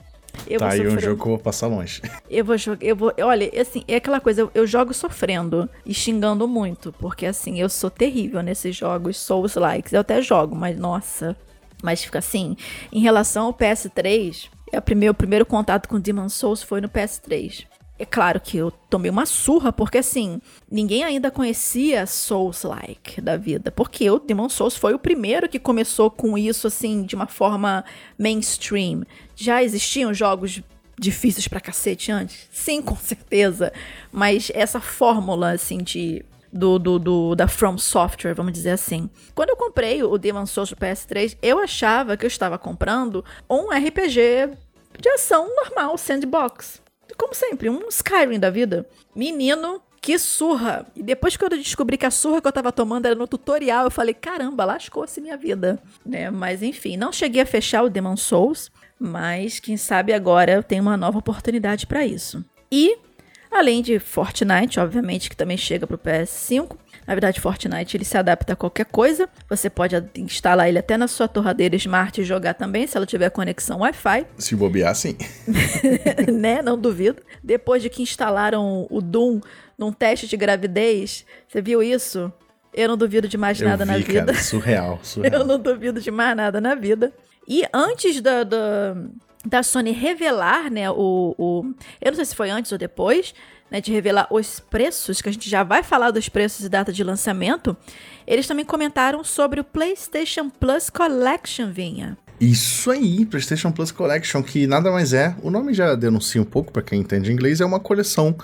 Eu tá aí um jogo que eu vou passar longe. Eu vou jogar, eu vou, olha, assim, é aquela coisa, eu, eu, jogo sofrendo e xingando muito, porque assim, eu sou terrível nesses jogos Souls likes. Eu até jogo, mas nossa, mas fica assim, em relação ao PS3, é o primeiro, o primeiro contato com Demon Souls foi no PS3. É claro que eu tomei uma surra, porque assim, ninguém ainda conhecia Souls-like da vida. Porque o Demon Souls foi o primeiro que começou com isso, assim, de uma forma mainstream. Já existiam jogos difíceis pra cacete antes? Sim, com certeza. Mas essa fórmula, assim, de. Do, do, do, da From Software, vamos dizer assim. Quando eu comprei o Demon Souls do PS3, eu achava que eu estava comprando um RPG de ação normal, sandbox como sempre, um Skyrim da vida. Menino, que surra! E depois que eu descobri que a surra que eu tava tomando era no tutorial, eu falei, caramba, lascou-se minha vida. Né? Mas enfim, não cheguei a fechar o Demon Souls, mas quem sabe agora eu tenho uma nova oportunidade para isso. E, além de Fortnite, obviamente, que também chega pro PS5, na verdade, Fortnite ele se adapta a qualquer coisa. Você pode instalar ele até na sua torradeira smart e jogar também, se ela tiver conexão Wi-Fi. Se bobear, sim. né? Não duvido. Depois de que instalaram o Doom num teste de gravidez, você viu isso? Eu não duvido de mais nada vi, na vida. Cara, surreal, surreal. Eu não duvido de mais nada na vida. E antes da, da, da Sony revelar, né, o, o. Eu não sei se foi antes ou depois, né, de revelar os preços, que a gente já vai falar dos preços e data de lançamento, eles também comentaram sobre o PlayStation Plus Collection, Vinha. Isso aí, PlayStation Plus Collection, que nada mais é, o nome já denuncia um pouco para quem entende inglês, é uma coleção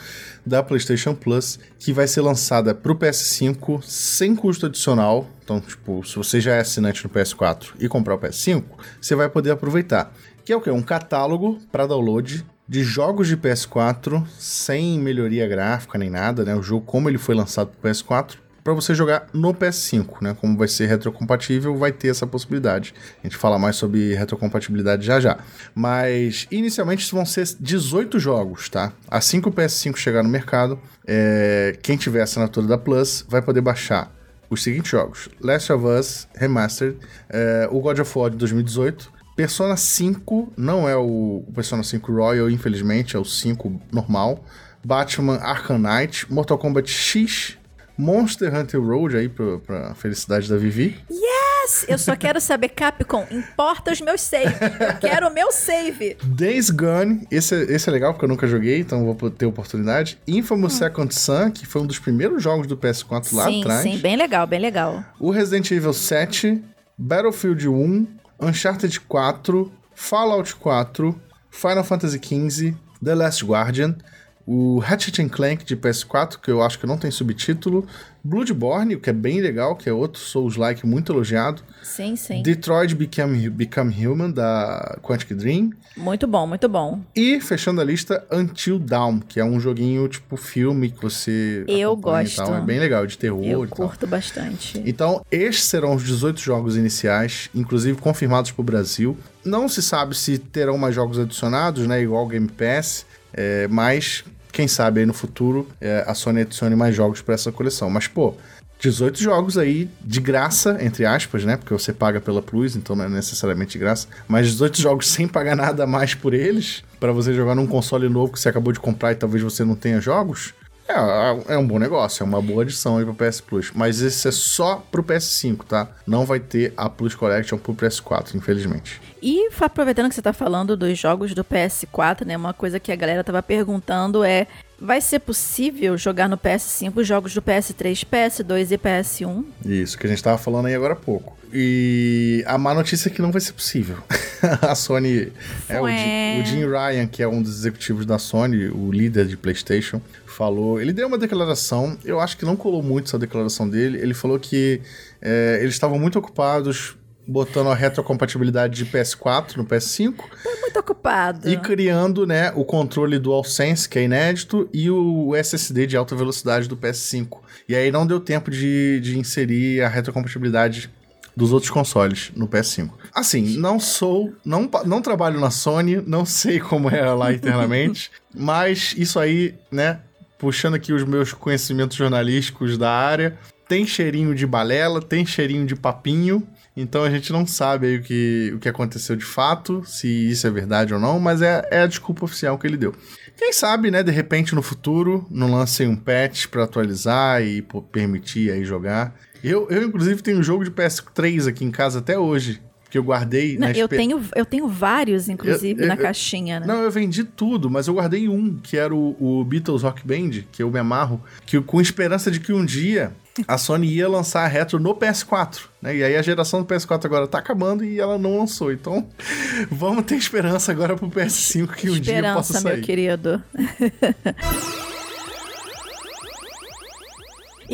da PlayStation Plus que vai ser lançada para o PS5 sem custo adicional. Então, tipo, se você já é assinante no PS4 e comprar o PS5, você vai poder aproveitar. Que é o que? Um catálogo para download de jogos de PS4 sem melhoria gráfica nem nada, né? O jogo como ele foi lançado para PS4 para você jogar no PS5, né? Como vai ser retrocompatível, vai ter essa possibilidade. A gente fala mais sobre retrocompatibilidade já já. Mas inicialmente vão ser 18 jogos, tá? Assim que o PS5 chegar no mercado, é... quem tiver assinatura da Plus vai poder baixar os seguintes jogos: Last of Us Remastered, é... o God of War de 2018, Persona 5 não é o Persona 5 Royal, infelizmente, é o 5 normal. Batman Arkham Knight, Mortal Kombat X, Monster Hunter Road aí pra, pra felicidade da Vivi. Yes! Eu só quero saber, Capcom, importa os meus saves. Eu quero o meu save. Days Gone, esse, esse é legal porque eu nunca joguei, então vou ter oportunidade. Infamous hum. Second Son, que foi um dos primeiros jogos do PS4 lá sim, atrás. Sim, bem legal, bem legal. O Resident Evil 7, Battlefield 1, Uncharted 4, Fallout 4, Final Fantasy XV, The Last Guardian, o Ratchet Clank de PS4, que eu acho que não tem subtítulo, Bloodborne, que é bem legal, que é outro Souls-like muito elogiado. Sim, sim. Detroit Become, Become Human, da Quantic Dream. Muito bom, muito bom. E, fechando a lista, Until Dawn, que é um joguinho tipo filme que você Eu gosto. É bem legal, de terror Eu curto bastante. Então, estes serão os 18 jogos iniciais, inclusive confirmados para o Brasil. Não se sabe se terão mais jogos adicionados, né, igual Game Pass, é, mas quem sabe aí no futuro é, a Sony adicione mais jogos para essa coleção. Mas, pô, 18 jogos aí de graça, entre aspas, né? Porque você paga pela Plus, então não é necessariamente de graça. Mas 18 jogos sem pagar nada mais por eles, para você jogar num console novo que você acabou de comprar e talvez você não tenha jogos. É, é um bom negócio, é uma boa adição aí pro PS Plus. Mas esse é só pro PS5, tá? Não vai ter a Plus Collection pro PS4, infelizmente. E aproveitando que você tá falando dos jogos do PS4, né? Uma coisa que a galera tava perguntando é: vai ser possível jogar no PS5 jogos do PS3, PS2 e PS1? Isso, que a gente tava falando aí agora há pouco. E a má notícia é que não vai ser possível. a Sony. É, o, Jim, o Jim Ryan, que é um dos executivos da Sony, o líder de PlayStation, falou. Ele deu uma declaração, eu acho que não colou muito essa declaração dele. Ele falou que é, eles estavam muito ocupados botando a retrocompatibilidade de PS4 no PS5. Tá muito ocupado. E criando, né, o controle DualSense, que é inédito, e o SSD de alta velocidade do PS5. E aí não deu tempo de, de inserir a retrocompatibilidade dos outros consoles no PS5. Assim, não sou, não, não trabalho na Sony, não sei como é lá internamente, mas isso aí, né, puxando aqui os meus conhecimentos jornalísticos da área, tem cheirinho de balela, tem cheirinho de papinho, então a gente não sabe o que, o que aconteceu de fato, se isso é verdade ou não, mas é, é a desculpa oficial que ele deu. Quem sabe, né, de repente no futuro não lancem um patch para atualizar e permitir aí jogar. Eu, eu, inclusive, tenho um jogo de PS3 aqui em casa até hoje que eu guardei. Não, eu, tenho, eu tenho vários, inclusive, eu, eu, na caixinha, né? Não, eu vendi tudo, mas eu guardei um, que era o, o, Beatles Rock Band, que eu me amarro, que com esperança de que um dia a Sony ia lançar a retro no PS4, né? E aí a geração do PS4 agora tá acabando e ela não lançou. Então, vamos ter esperança agora pro PS5 que um dia possa sair. Esperança, meu querido.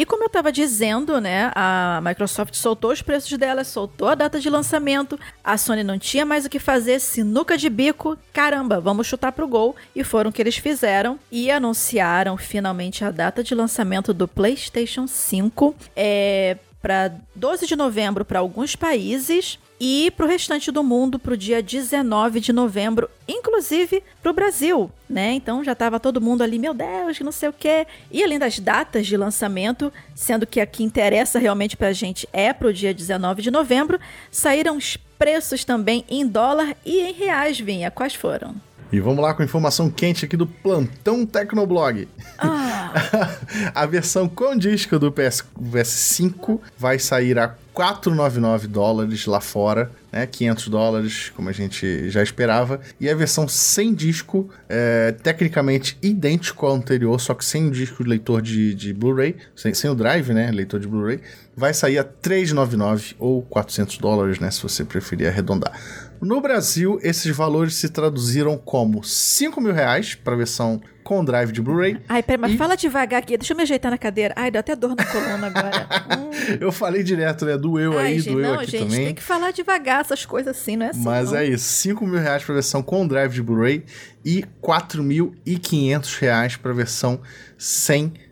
E como eu estava dizendo, né, a Microsoft soltou os preços dela, soltou a data de lançamento, a Sony não tinha mais o que fazer, sinuca de bico, caramba, vamos chutar pro gol. E foram o que eles fizeram e anunciaram finalmente a data de lançamento do PlayStation 5. É, para 12 de novembro para alguns países e para o restante do mundo para o dia 19 de novembro, inclusive para o Brasil, né? Então já estava todo mundo ali, meu Deus, não sei o quê. E além das datas de lançamento, sendo que a que interessa realmente para a gente é para o dia 19 de novembro, saíram os preços também em dólar e em reais, Vinha. Quais foram? E vamos lá com informação quente aqui do Plantão Tecnoblog. Ah. a versão com disco do PS, PS5 vai sair a 499 dólares lá fora, né? 500 dólares, como a gente já esperava. E a versão sem disco, é, tecnicamente idêntico ao anterior, só que sem o disco leitor de, de Blu-ray, sem, sem o drive, né? Leitor de Blu-ray, vai sair a 399 ou 400 dólares, né? Se você preferir arredondar. No Brasil, esses valores se traduziram como 5 mil reais para a versão com drive de Blu-ray. Ai, pera, mas e... fala devagar aqui, deixa eu me ajeitar na cadeira. Ai, deu até dor na coluna agora. hum. Eu falei direto, né? Doeu Ai, aí, gente, doeu não, aqui gente, também. tem que falar devagar essas coisas assim, não é assim. Mas não. é isso, 5 mil reais para a versão com drive de Blu-ray e 4.500 reais para a versão sem drive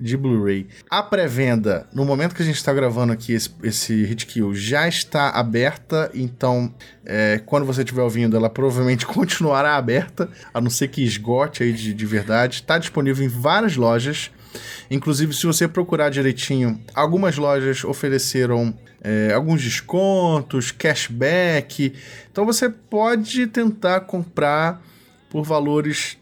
de Blu-ray. A pré-venda, no momento que a gente está gravando aqui esse, esse Hit Kill, já está aberta, então é, quando você estiver ouvindo, ela provavelmente continuará aberta, a não ser que esgote aí de, de verdade. Está disponível em várias lojas. Inclusive, se você procurar direitinho, algumas lojas ofereceram é, alguns descontos, cashback. Então você pode tentar comprar por valores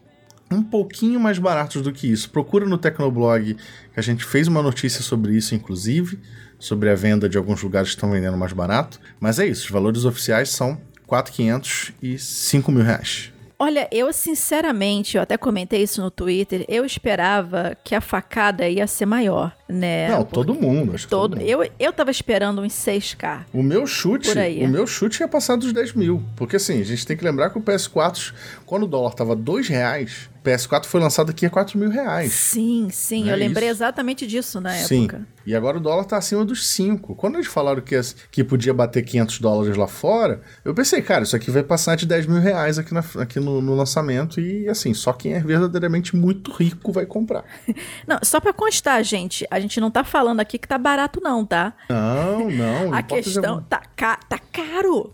um pouquinho mais baratos do que isso. Procura no Tecnoblog, que a gente fez uma notícia sobre isso, inclusive, sobre a venda de alguns lugares que estão vendendo mais barato. Mas é isso, os valores oficiais são 4.500 e 5 mil reais. Olha, eu sinceramente, eu até comentei isso no Twitter, eu esperava que a facada ia ser maior, né? Não, todo mundo, acho todo, todo mundo. Eu, eu tava esperando uns 6K. O meu chute, o meu chute ia passar dos 10 mil. Porque assim, a gente tem que lembrar que o PS4, quando o dólar tava 2 reais, PS4 foi lançado aqui a 4 mil reais. Sim, sim. É eu lembrei isso? exatamente disso na sim. época. E agora o dólar tá acima dos 5. Quando eles falaram que, que podia bater 500 dólares lá fora, eu pensei, cara, isso aqui vai passar de 10 mil reais aqui, na, aqui no, no lançamento. E assim, só quem é verdadeiramente muito rico vai comprar. não, só pra constar, gente, a gente não tá falando aqui que tá barato, não, tá? Não, não. a questão. Tá, ca tá caro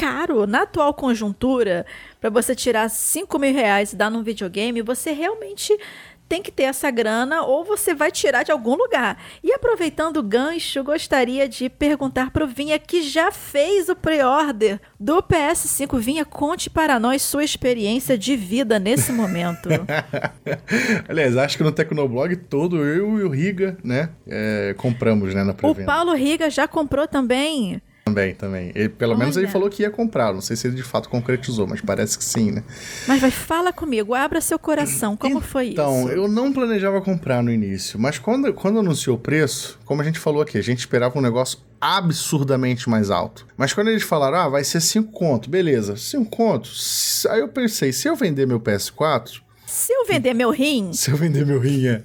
caro. Na atual conjuntura, para você tirar 5 mil reais e dar num videogame, você realmente tem que ter essa grana ou você vai tirar de algum lugar. E aproveitando o gancho, gostaria de perguntar pro Vinha que já fez o pre-order do PS5. Vinha, conte para nós sua experiência de vida nesse momento. Aliás, acho que no Tecnoblog todo eu e o Riga, né, é, compramos, né, na pré-venda. O Paulo Riga já comprou também. Também, também. Ele, pelo Olha. menos ele falou que ia comprar. Não sei se ele de fato concretizou, mas parece que sim, né? Mas vai, fala comigo, abra seu coração. Como então, foi isso? Então, eu não planejava comprar no início, mas quando, quando anunciou o preço, como a gente falou aqui, a gente esperava um negócio absurdamente mais alto. Mas quando eles falaram, ah, vai ser 5 conto, beleza, 5 conto. Aí eu pensei, se eu vender meu PS4, se eu vender meu rim. Se eu vender meu rim, é.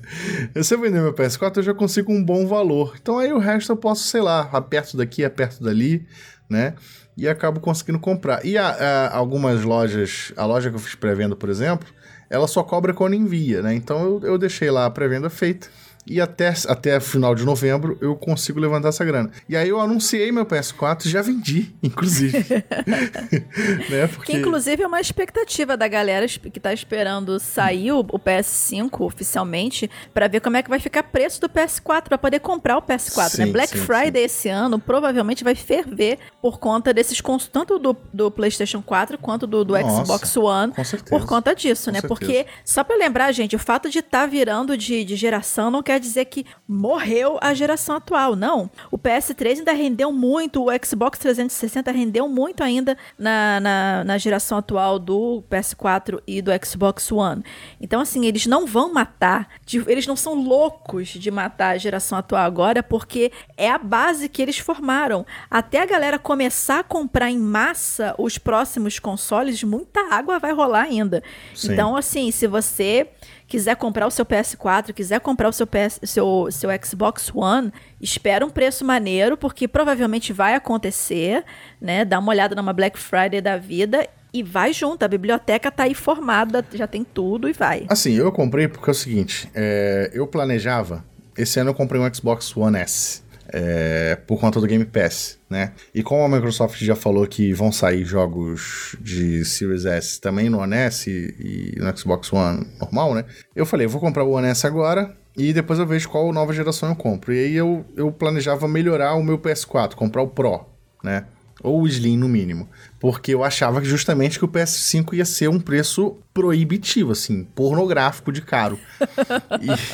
Se eu vender meu PS4, eu já consigo um bom valor. Então aí o resto eu posso, sei lá, aperto daqui, aperto dali, né? E acabo conseguindo comprar. E a, a, algumas lojas, a loja que eu fiz pré-venda, por exemplo, ela só cobra quando envia, né? Então eu, eu deixei lá a pré-venda feita e até, até final de novembro eu consigo levantar essa grana. E aí eu anunciei meu PS4 e já vendi, inclusive. né? Porque... Que inclusive é uma expectativa da galera que tá esperando sair o, o PS5 oficialmente para ver como é que vai ficar o preço do PS4 para poder comprar o PS4. Né? Sim, né? Black sim, Friday sim. esse ano provavelmente vai ferver por conta desses tanto do, do PlayStation 4 quanto do, do Nossa, Xbox One por conta disso, né? Certeza. Porque só para lembrar, gente, o fato de estar tá virando de, de geração não quer quer dizer que morreu a geração atual. Não. O PS3 ainda rendeu muito, o Xbox 360 rendeu muito ainda na, na, na geração atual do PS4 e do Xbox One. Então, assim, eles não vão matar, eles não são loucos de matar a geração atual agora, porque é a base que eles formaram. Até a galera começar a comprar em massa os próximos consoles, muita água vai rolar ainda. Sim. Então, assim, se você quiser comprar o seu PS4, quiser comprar o seu, PS, seu, seu Xbox One, espera um preço maneiro, porque provavelmente vai acontecer, né? Dá uma olhada numa Black Friday da vida e vai junto. A biblioteca tá aí formada, já tem tudo e vai. Assim, eu comprei porque é o seguinte: é, eu planejava. Esse ano eu comprei um Xbox One S é, por conta do Game Pass, né? E como a Microsoft já falou que vão sair jogos de Series S também no One S e, e no Xbox One normal, né? Eu falei, eu vou comprar o One S agora e depois eu vejo qual nova geração eu compro. E aí eu, eu planejava melhorar o meu PS4, comprar o Pro, né? Ou o Slim no mínimo, porque eu achava que justamente que o PS5 ia ser um preço proibitivo, assim, pornográfico de caro.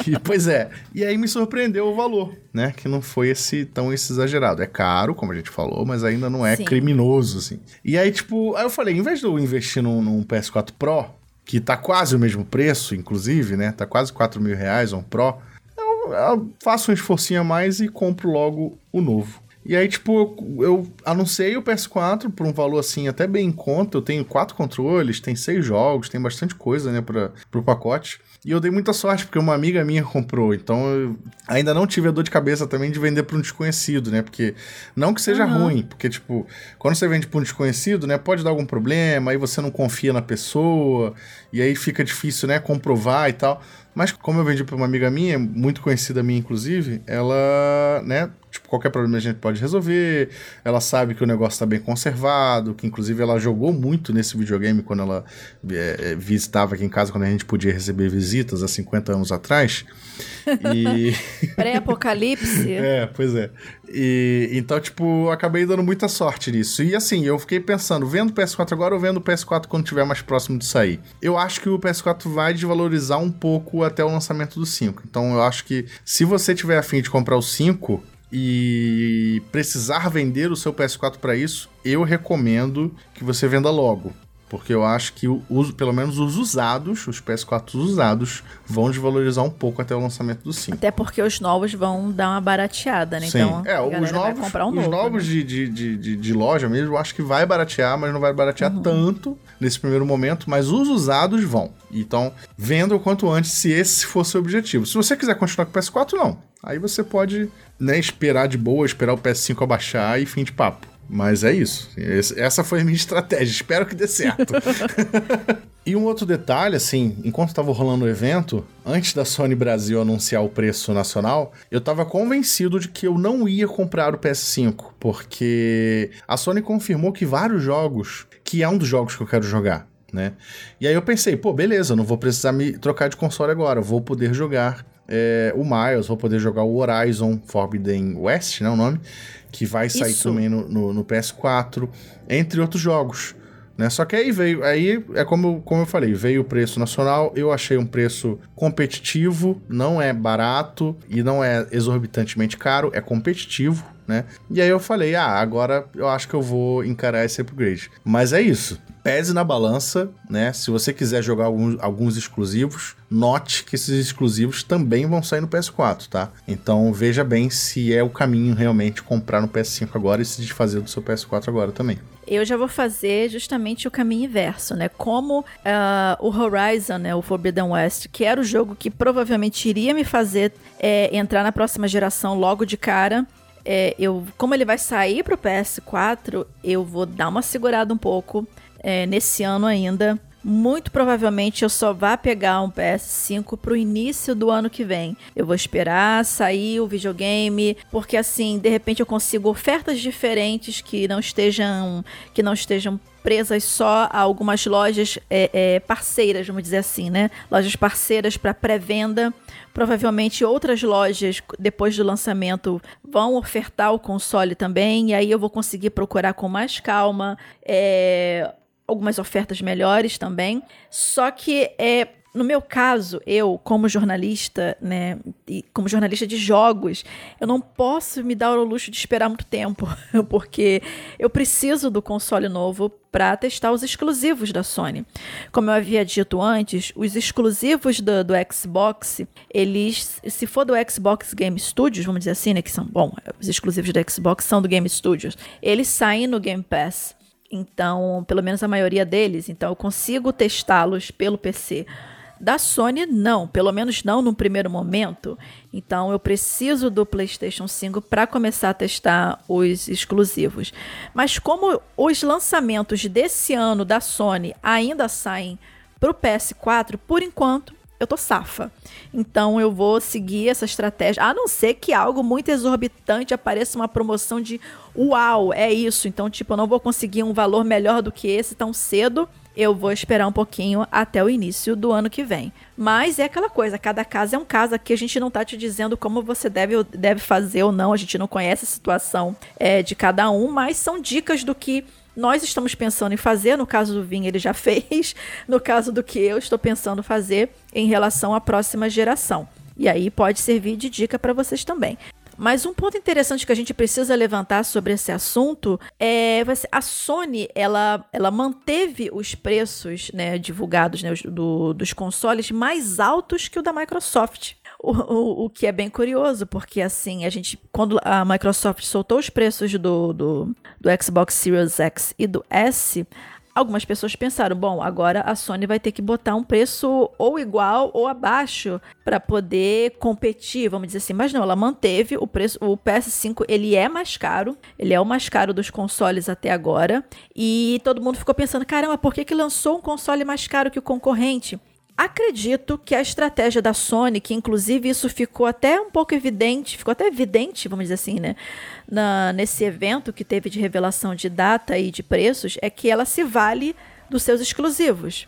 e, e, pois é, e aí me surpreendeu o valor, né, que não foi esse tão esse exagerado. É caro, como a gente falou, mas ainda não é Sim. criminoso, assim. E aí, tipo, aí eu falei, em vez de eu investir num, num PS4 Pro, que tá quase o mesmo preço, inclusive, né, tá quase 4 mil reais um Pro, eu, eu faço um esforcinho a mais e compro logo o novo. E aí, tipo, eu, eu anunciei o PS4 por um valor assim até bem em conta. Eu tenho quatro controles, tem seis jogos, tem bastante coisa, né, para pro pacote. E eu dei muita sorte, porque uma amiga minha comprou. Então eu ainda não tive a dor de cabeça também de vender para um desconhecido, né? Porque não que seja uhum. ruim, porque, tipo, quando você vende para um desconhecido, né? Pode dar algum problema, aí você não confia na pessoa, e aí fica difícil, né? Comprovar e tal. Mas como eu vendi para uma amiga minha, muito conhecida minha, inclusive, ela, né? Tipo, qualquer problema a gente pode resolver. Ela sabe que o negócio está bem conservado, que inclusive ela jogou muito nesse videogame quando ela é, visitava aqui em casa, quando a gente podia receber visitas há 50 anos atrás. E... Pré-apocalipse. é, pois é. E, então, tipo, acabei dando muita sorte nisso. E assim, eu fiquei pensando, vendo o PS4 agora ou vendo o PS4 quando tiver mais próximo de sair? Eu acho que o PS4 vai desvalorizar um pouco até o lançamento do 5. Então, eu acho que se você tiver afim de comprar o 5, e precisar vender o seu PS4 para isso, eu recomendo que você venda logo. Porque eu acho que, pelo menos os usados, os PS4 usados, vão desvalorizar um pouco até o lançamento do 5. Até porque os novos vão dar uma barateada, né? Sim. Então, é, os novos, um os novo, novos né? de, de, de, de, loja mesmo, eu acho que vai baratear, mas não vai baratear uhum. tanto nesse primeiro momento. Mas os usados vão. Então, venda o quanto antes, se esse fosse o objetivo. Se você quiser continuar com o PS4, não. Aí você pode né, esperar de boa, esperar o PS5 abaixar e fim de papo. Mas é isso. Essa foi a minha estratégia. Espero que dê certo. e um outro detalhe, assim, enquanto estava rolando o evento, antes da Sony Brasil anunciar o preço nacional, eu estava convencido de que eu não ia comprar o PS5, porque a Sony confirmou que vários jogos, que é um dos jogos que eu quero jogar, né? E aí eu pensei, pô, beleza, não vou precisar me trocar de console agora, vou poder jogar é, o Miles, vou poder jogar o Horizon Forbidden West, né, o nome, que vai sair Isso. também no, no, no, PS4, entre outros jogos. Né? Só que aí veio, aí é como, como eu falei, veio o preço nacional, eu achei um preço competitivo, não é barato e não é exorbitantemente caro, é competitivo, né? E aí eu falei, ah, agora eu acho que eu vou encarar esse upgrade. Mas é isso pese na balança, né? Se você quiser jogar alguns, alguns exclusivos, note que esses exclusivos também vão sair no PS4, tá? Então veja bem se é o caminho realmente comprar no PS5 agora e se desfazer do seu PS4 agora também. Eu já vou fazer justamente o caminho inverso, né? Como uh, o Horizon, né, o Forbidden West, que era o jogo que provavelmente iria me fazer é, entrar na próxima geração logo de cara, é, eu, como ele vai sair pro PS4, eu vou dar uma segurada um pouco é, nesse ano ainda. Muito provavelmente eu só vá pegar um PS5 pro início do ano que vem. Eu vou esperar sair o videogame, porque assim, de repente eu consigo ofertas diferentes que não estejam que não estejam presas só a algumas lojas é, é, parceiras, vamos dizer assim, né? Lojas parceiras para pré-venda. Provavelmente outras lojas, depois do lançamento, vão ofertar o console também. E aí eu vou conseguir procurar com mais calma. É, algumas ofertas melhores também. Só que é no meu caso, eu, como jornalista, né, como jornalista de jogos, eu não posso me dar o luxo de esperar muito tempo, porque eu preciso do console novo para testar os exclusivos da Sony. Como eu havia dito antes, os exclusivos do, do, Xbox, eles, se for do Xbox Game Studios, vamos dizer assim, né, que são, bom, os exclusivos do Xbox são do Game Studios, eles saem no Game Pass. Então, pelo menos a maioria deles, então eu consigo testá-los pelo PC. Da Sony, não, pelo menos não no primeiro momento. Então eu preciso do PlayStation 5 para começar a testar os exclusivos. Mas como os lançamentos desse ano da Sony ainda saem para o PS4, por enquanto eu tô safa. Então eu vou seguir essa estratégia, a não ser que algo muito exorbitante apareça uma promoção de uau, é isso. Então, tipo, eu não vou conseguir um valor melhor do que esse tão cedo. Eu vou esperar um pouquinho até o início do ano que vem. Mas é aquela coisa, cada caso é um caso. Aqui a gente não tá te dizendo como você deve, deve fazer ou não. A gente não conhece a situação é, de cada um, mas são dicas do que nós estamos pensando em fazer, no caso do Vim ele já fez, no caso do que eu estou pensando fazer em relação à próxima geração. E aí pode servir de dica para vocês também. Mas um ponto interessante que a gente precisa levantar sobre esse assunto é a Sony ela, ela manteve os preços né, divulgados né, do, dos consoles mais altos que o da Microsoft. O, o, o, que é bem curioso, porque assim, a gente, quando a Microsoft soltou os preços do, do, do Xbox Series X e do S, algumas pessoas pensaram, bom, agora a Sony vai ter que botar um preço ou igual ou abaixo para poder competir, vamos dizer assim. Mas não, ela manteve o preço, o PS5, ele é mais caro, ele é o mais caro dos consoles até agora, e todo mundo ficou pensando, caramba, por que que lançou um console mais caro que o concorrente? Acredito que a estratégia da Sony, que inclusive isso ficou até um pouco evidente, ficou até evidente, vamos dizer assim, né? Na, nesse evento que teve de revelação de data e de preços, é que ela se vale dos seus exclusivos.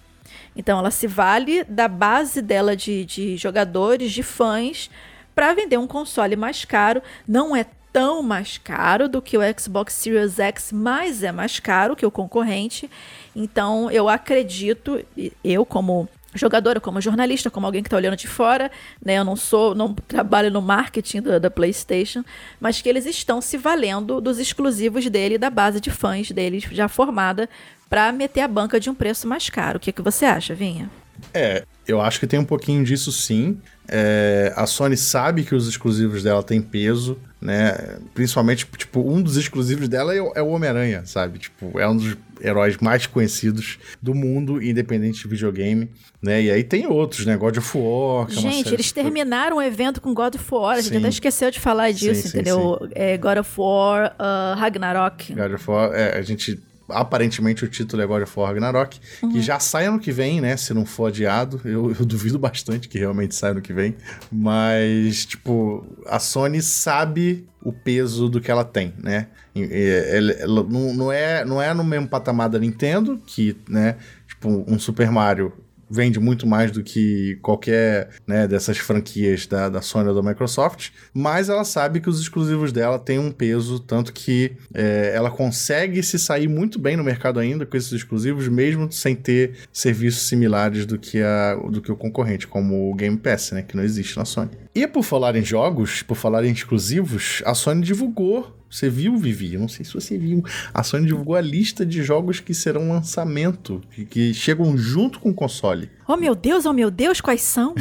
Então, ela se vale da base dela de, de jogadores, de fãs, para vender um console mais caro. Não é tão mais caro do que o Xbox Series X, mas é mais caro que o concorrente. Então, eu acredito, eu como jogadora, como jornalista, como alguém que está olhando de fora, né? Eu não sou, não trabalho no marketing da, da, PlayStation, mas que eles estão se valendo dos exclusivos dele, da base de fãs deles já formada, para meter a banca de um preço mais caro. O que, que você acha, Vinha? É, eu acho que tem um pouquinho disso sim. É, a Sony sabe que os exclusivos dela têm peso, né? Principalmente, tipo, um dos exclusivos dela é, é o Homem-Aranha, sabe? Tipo, é um dos heróis mais conhecidos do mundo, independente de videogame, né? E aí tem outros, né? God of War. Que gente, é eles de... terminaram o evento com God of War. A gente sim. até esqueceu de falar disso, sim, entendeu? Sim, é, God of War, uh, Ragnarok. God of War, é, a gente aparentemente o título é God of War Ragnarok, uhum. que já sai ano que vem, né? Se não for adiado. Eu, eu duvido bastante que realmente saia ano que vem. Mas, tipo, a Sony sabe o peso do que ela tem, né? Ela, ela, não, não, é, não é no mesmo patamar da Nintendo, que, né? tipo um Super Mario vende muito mais do que qualquer né, dessas franquias da, da Sony ou da Microsoft, mas ela sabe que os exclusivos dela têm um peso, tanto que é, ela consegue se sair muito bem no mercado ainda com esses exclusivos, mesmo sem ter serviços similares do que, a, do que o concorrente, como o Game Pass, né, que não existe na Sony. E por falar em jogos, por falar em exclusivos, a Sony divulgou você viu, Vivi? Eu não sei se você viu. A Sony divulgou a lista de jogos que serão lançamento, que, que chegam junto com o console. Oh meu Deus, oh meu Deus, quais são?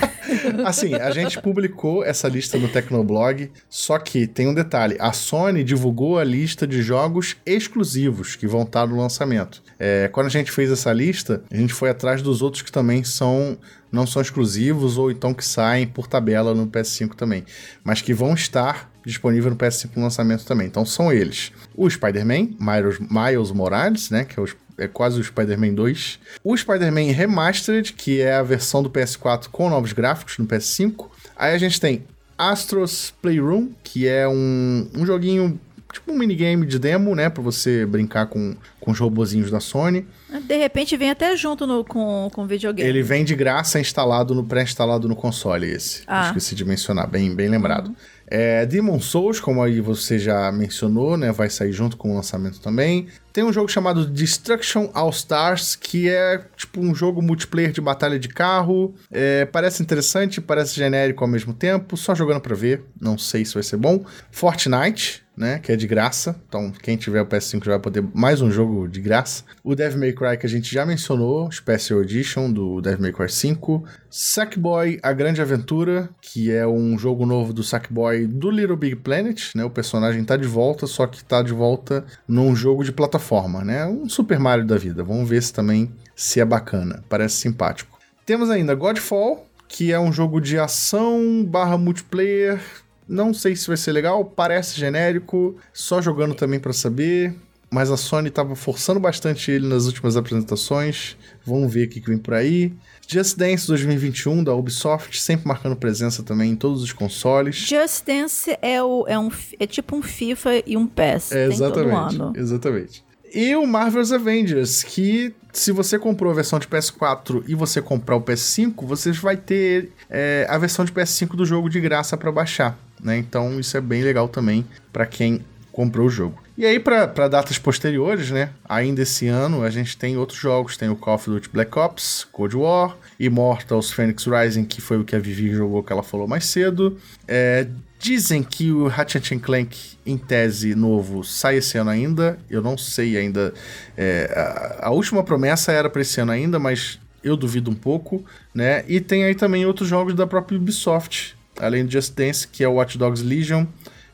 assim, a gente publicou essa lista no Tecnoblog, só que tem um detalhe: a Sony divulgou a lista de jogos exclusivos que vão estar no lançamento. É, quando a gente fez essa lista, a gente foi atrás dos outros que também são não são exclusivos ou então que saem por tabela no PS5 também, mas que vão estar disponível no PS5 no lançamento também. Então são eles: o Spider-Man, Miles, Miles Morales, né, que é, o, é quase o Spider-Man 2, o Spider-Man Remastered, que é a versão do PS4 com novos gráficos no PS5. Aí a gente tem Astros Playroom, que é um, um joguinho tipo um minigame de demo, né? Pra você brincar com, com os robozinhos da Sony. De repente vem até junto no, com, com o videogame. Ele vem de graça instalado no pré-instalado no console, esse. Ah. Esqueci de mencionar, bem, bem lembrado. Uhum. É, Demon Souls, como aí você já mencionou, né? Vai sair junto com o lançamento também. Tem um jogo chamado Destruction All Stars, que é tipo um jogo multiplayer de batalha de carro. É, parece interessante, parece genérico ao mesmo tempo. Só jogando pra ver, não sei se vai ser bom. Fortnite, né? Que é de graça. Então, quem tiver o PS5 já vai poder mais um jogo de graça. O Devil May Cry que a gente já mencionou, Special Edition do Devil May Cry 5. Sackboy: A Grande Aventura, que é um jogo novo do Sackboy do Little Big Planet, né? O personagem tá de volta, só que tá de volta num jogo de plataforma, né? Um Super Mario da vida. Vamos ver se também se é bacana. Parece simpático. Temos ainda Godfall, que é um jogo de ação barra multiplayer não sei se vai ser legal, parece genérico, só jogando também para saber. Mas a Sony tava forçando bastante ele nas últimas apresentações. Vamos ver o que, que vem por aí. Just Dance 2021 da Ubisoft, sempre marcando presença também em todos os consoles. Just Dance é, o, é, um, é tipo um FIFA e um PES. É, exatamente. Exatamente. E o Marvel's Avengers, que se você comprou a versão de PS4 e você comprar o PS5, você vai ter é, a versão de PS5 do jogo de graça para baixar né? Então isso é bem legal também para quem comprou o jogo. E aí, para datas posteriores, né? Ainda esse ano, a gente tem outros jogos. Tem o Call of Duty Black Ops, Cold War, Immortals Phoenix Rising, que foi o que a Vivi jogou, que ela falou mais cedo. É, dizem que o Ratchet Clank, em tese, novo, sai esse ano ainda. Eu não sei ainda. É, a, a última promessa era para esse ano ainda, mas eu duvido um pouco, né? E tem aí também outros jogos da própria Ubisoft, além do Just Dance, que é o Watch Dogs Legion,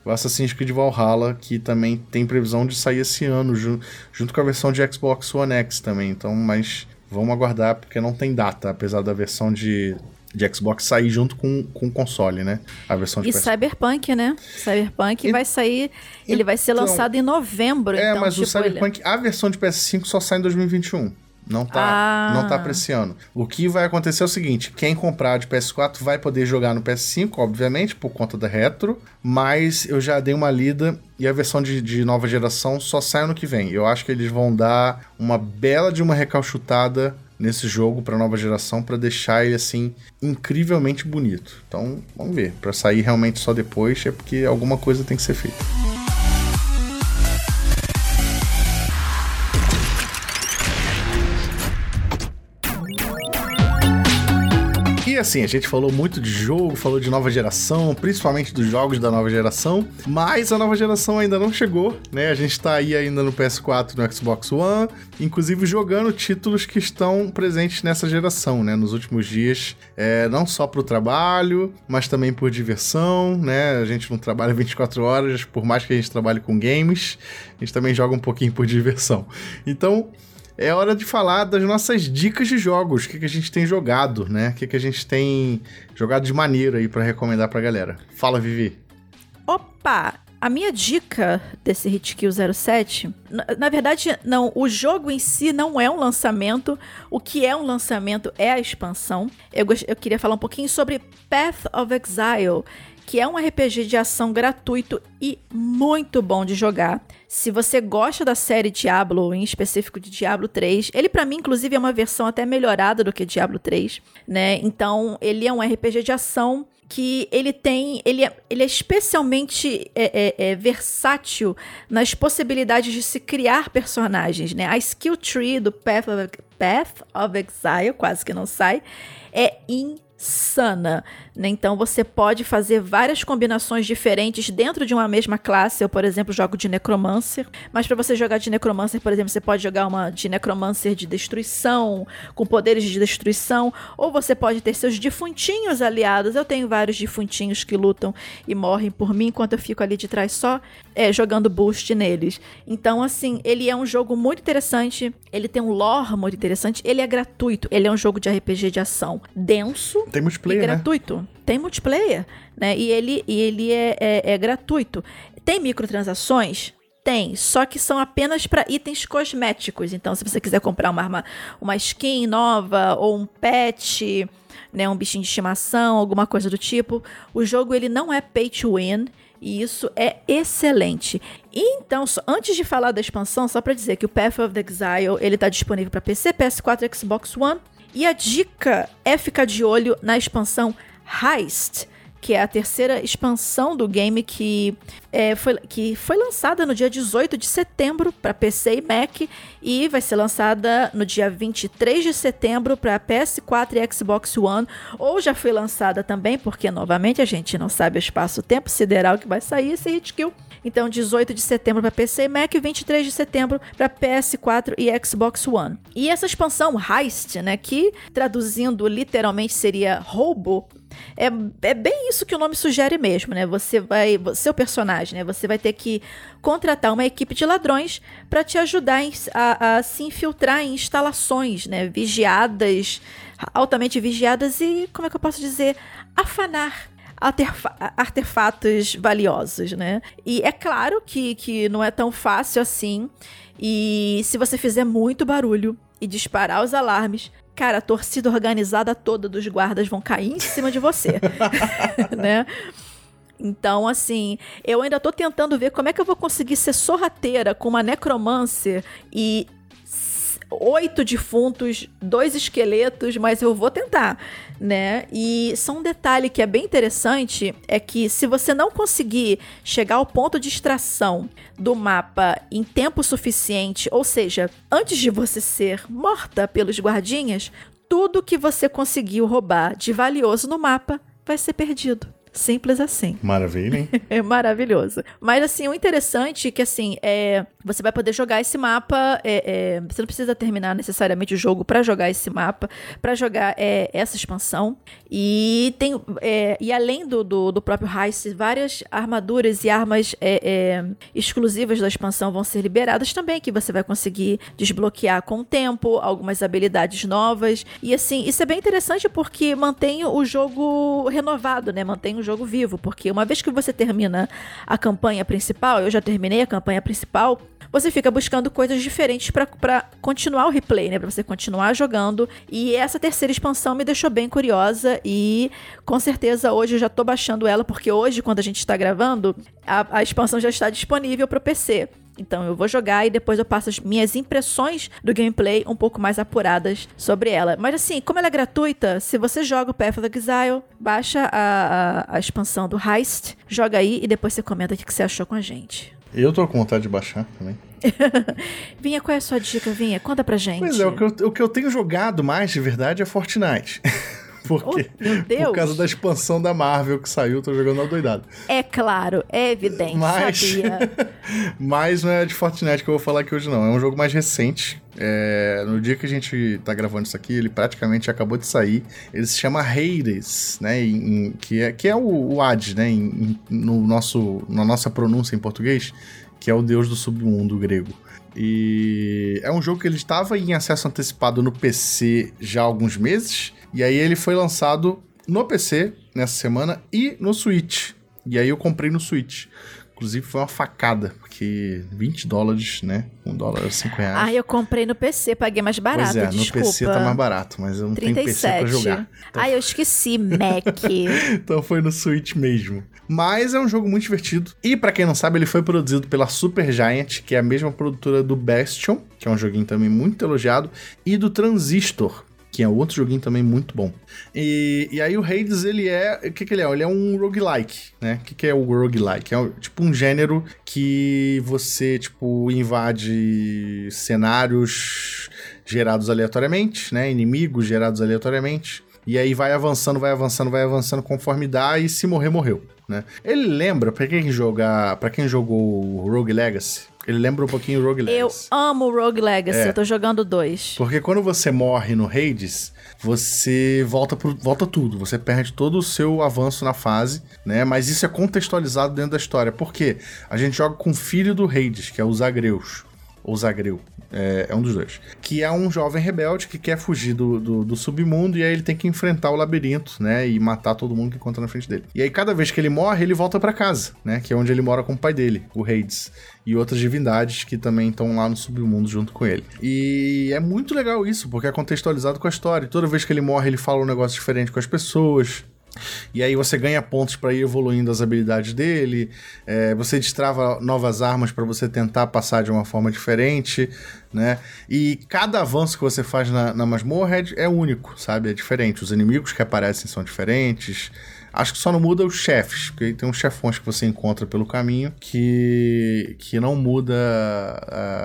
o Assassin's Creed Valhalla, que também tem previsão de sair esse ano, ju junto com a versão de Xbox One X também. Então, mas vamos aguardar, porque não tem data, apesar da versão de, de Xbox sair junto com, com o console, né? A versão de E PS... Cyberpunk, né? Cyberpunk e... vai sair. Ele vai ser então, lançado em novembro. É, então, mas tipo, o Cyberpunk, ele... a versão de PS5 só sai em 2021. Não tá, ah. não tá ano. O que vai acontecer é o seguinte: quem comprar de PS4 vai poder jogar no PS5, obviamente, por conta da retro, mas eu já dei uma lida e a versão de, de nova geração só sai ano que vem. Eu acho que eles vão dar uma bela de uma recalchutada nesse jogo para nova geração para deixar ele assim incrivelmente bonito. Então, vamos ver. Para sair realmente só depois é porque alguma coisa tem que ser feita. Assim, a gente falou muito de jogo, falou de nova geração, principalmente dos jogos da nova geração, mas a nova geração ainda não chegou, né? A gente tá aí ainda no PS4 e no Xbox One, inclusive jogando títulos que estão presentes nessa geração, né? Nos últimos dias, é, não só pro trabalho, mas também por diversão, né? A gente não trabalha 24 horas, por mais que a gente trabalhe com games, a gente também joga um pouquinho por diversão. Então, é hora de falar das nossas dicas de jogos, o que, que a gente tem jogado, né? O que, que a gente tem jogado de maneira aí para recomendar pra galera. Fala, Vivi. Opa! A minha dica desse Hitkill 07, na, na, verdade, não, o jogo em si não é um lançamento. O que é um lançamento é a expansão. Eu, eu queria falar um pouquinho sobre Path of Exile, que é um RPG de ação gratuito e muito bom de jogar. Se você gosta da série Diablo, em específico de Diablo 3, ele para mim inclusive é uma versão até melhorada do que Diablo 3, né? Então, ele é um RPG de ação que ele tem, ele é, ele é especialmente é, é, é, versátil nas possibilidades de se criar personagens, né? A skill tree do Path of, Path of Exile, quase que não sai, é insana. Né? Então você pode fazer várias combinações diferentes dentro de uma mesma classe. Eu, por exemplo, jogo de Necromancer. Mas para você jogar de Necromancer, por exemplo, você pode jogar uma de Necromancer de destruição, com poderes de destruição. Ou você pode ter seus defuntinhos aliados. Eu tenho vários defuntinhos que lutam e morrem por mim, enquanto eu fico ali de trás só é, jogando boost neles. Então, assim, ele é um jogo muito interessante. Ele tem um lore muito interessante. Ele é gratuito. Ele é um jogo de RPG de ação denso. Tem multiplayer, e né? gratuito. Né? Tem multiplayer, né? E ele, e ele é, é, é gratuito. Tem microtransações? Tem, só que são apenas para itens cosméticos. Então, se você quiser comprar uma arma, uma skin nova ou um pet, né, um bichinho de estimação, alguma coisa do tipo, o jogo ele não é pay to win. E isso é excelente. Então, só, antes de falar da expansão, só para dizer que o Path of the Exile ele está disponível para PC, PS4 e Xbox One. E a dica é ficar de olho na expansão Heist, que é a terceira expansão do game que, é, foi, que foi lançada no dia 18 de setembro para PC e Mac e vai ser lançada no dia 23 de setembro para PS4 e Xbox One, ou já foi lançada também, porque novamente a gente não sabe o espaço-tempo sideral que vai sair esse Hitkill. Então, 18 de setembro para PC e Mac, 23 de setembro para PS4 e Xbox One. E essa expansão Heist, né, que traduzindo literalmente seria roubo, é, é bem isso que o nome sugere mesmo, né? Você vai, seu personagem, né? Você vai ter que contratar uma equipe de ladrões para te ajudar a, a, se infiltrar em instalações, né? Vigiadas, altamente vigiadas e, como é que eu posso dizer, afanar artefatos valiosos, né? E é claro que, que não é tão fácil assim. E se você fizer muito barulho e disparar os alarmes, cara, a torcida organizada toda dos guardas vão cair em cima de você, né? Então, assim, eu ainda tô tentando ver como é que eu vou conseguir ser sorrateira com uma necromancer e oito defuntos, dois esqueletos, mas eu vou tentar, né? E só um detalhe que é bem interessante é que se você não conseguir chegar ao ponto de extração do mapa em tempo suficiente, ou seja, antes de você ser morta pelos guardinhas, tudo que você conseguiu roubar de valioso no mapa vai ser perdido. Simples assim. Maravilha, hein? é maravilhoso. Mas, assim, o interessante é que, assim, é, você vai poder jogar esse mapa. É, é, você não precisa terminar necessariamente o jogo para jogar esse mapa, para jogar é, essa expansão. E tem. É, e além do, do, do, próprio Heist, várias armaduras e armas é, exclusivas da expansão vão ser liberadas também, que você vai conseguir desbloquear com o tempo, algumas habilidades novas. E, assim, isso é bem interessante porque mantém o jogo renovado, né? Mantém o um jogo vivo, porque uma vez que você termina a campanha principal, eu já terminei a campanha principal, você fica buscando coisas diferentes para continuar o replay, né? Pra você continuar jogando. E essa terceira expansão me deixou bem curiosa e com certeza hoje eu já tô baixando ela, porque hoje, quando a gente está gravando, a, a expansão já está disponível para o PC. Então eu vou jogar e depois eu passo as minhas impressões do gameplay um pouco mais apuradas sobre ela. Mas assim, como ela é gratuita, se você joga o Path of Exile, baixa a, a, a expansão do Heist, joga aí e depois você comenta o que você achou com a gente. Eu tô com vontade de baixar também. Vinha, qual é a sua dica, Vinha? Conta pra gente. Pois é, o que, eu, o que eu tenho jogado mais de verdade é Fortnite. Porque, oh. Por causa da expansão da Marvel que saiu, tô jogando doidado. É claro, é evidente, mas, sabia. mas não é de Fortnite que eu vou falar aqui hoje, não. É um jogo mais recente. É, no dia que a gente tá gravando isso aqui, ele praticamente acabou de sair. Ele se chama Hades, né? Em, que, é, que é o, o Hades, né? Em, no nosso, na nossa pronúncia em português, que é o deus do submundo grego. E é um jogo que ele estava em acesso antecipado no PC já há alguns meses. E aí ele foi lançado no PC nessa semana e no Switch. E aí eu comprei no Switch. Inclusive foi uma facada, porque 20 dólares, né? Um dólar, 5 reais. Ah, eu comprei no PC, paguei mais barato, pois é, desculpa. no PC tá mais barato, mas eu não 37. tenho PC pra jogar. Então... Ah, eu esqueci, Mac. então foi no Switch mesmo. Mas é um jogo muito divertido. E para quem não sabe, ele foi produzido pela Supergiant, que é a mesma produtora do Bastion, que é um joguinho também muito elogiado, e do Transistor, que é outro joguinho também muito bom. E, e aí o Hades, ele é... O que que ele é? Ele é um roguelike, né? O que que é o roguelike? É tipo um gênero que você, tipo, invade cenários gerados aleatoriamente, né? Inimigos gerados aleatoriamente. E aí vai avançando, vai avançando, vai avançando conforme dá e se morrer, morreu, né? Ele lembra, pra quem jogar, para quem jogou Rogue Legacy, ele lembra um pouquinho o Rogue Legacy. Eu amo o Rogue Legacy, é. eu tô jogando dois. Porque quando você morre no Hades, você volta, pro, volta tudo, você perde todo o seu avanço na fase, né? Mas isso é contextualizado dentro da história. Por quê? A gente joga com o filho do Hades, que é o Zagreus. Ou Zagreu, é, é, um dos dois. Que é um jovem rebelde que quer fugir do, do, do, submundo e aí ele tem que enfrentar o labirinto, né? E matar todo mundo que encontra na frente dele. E aí cada vez que ele morre, ele volta para casa, né? Que é onde ele mora com o pai dele, o Hades. E outras divindades que também estão lá no submundo junto com ele. E é muito legal isso, porque é contextualizado com a história. Toda vez que ele morre, ele fala um negócio diferente com as pessoas. E aí você ganha pontos para ir evoluindo as habilidades dele, é, você destrava novas armas para você tentar passar de uma forma diferente, né? E cada avanço que você faz na, na masmorra é, é único, sabe? É diferente. Os inimigos que aparecem são diferentes. Acho que só não muda os chefes, porque tem uns chefões que você encontra pelo caminho que, que não muda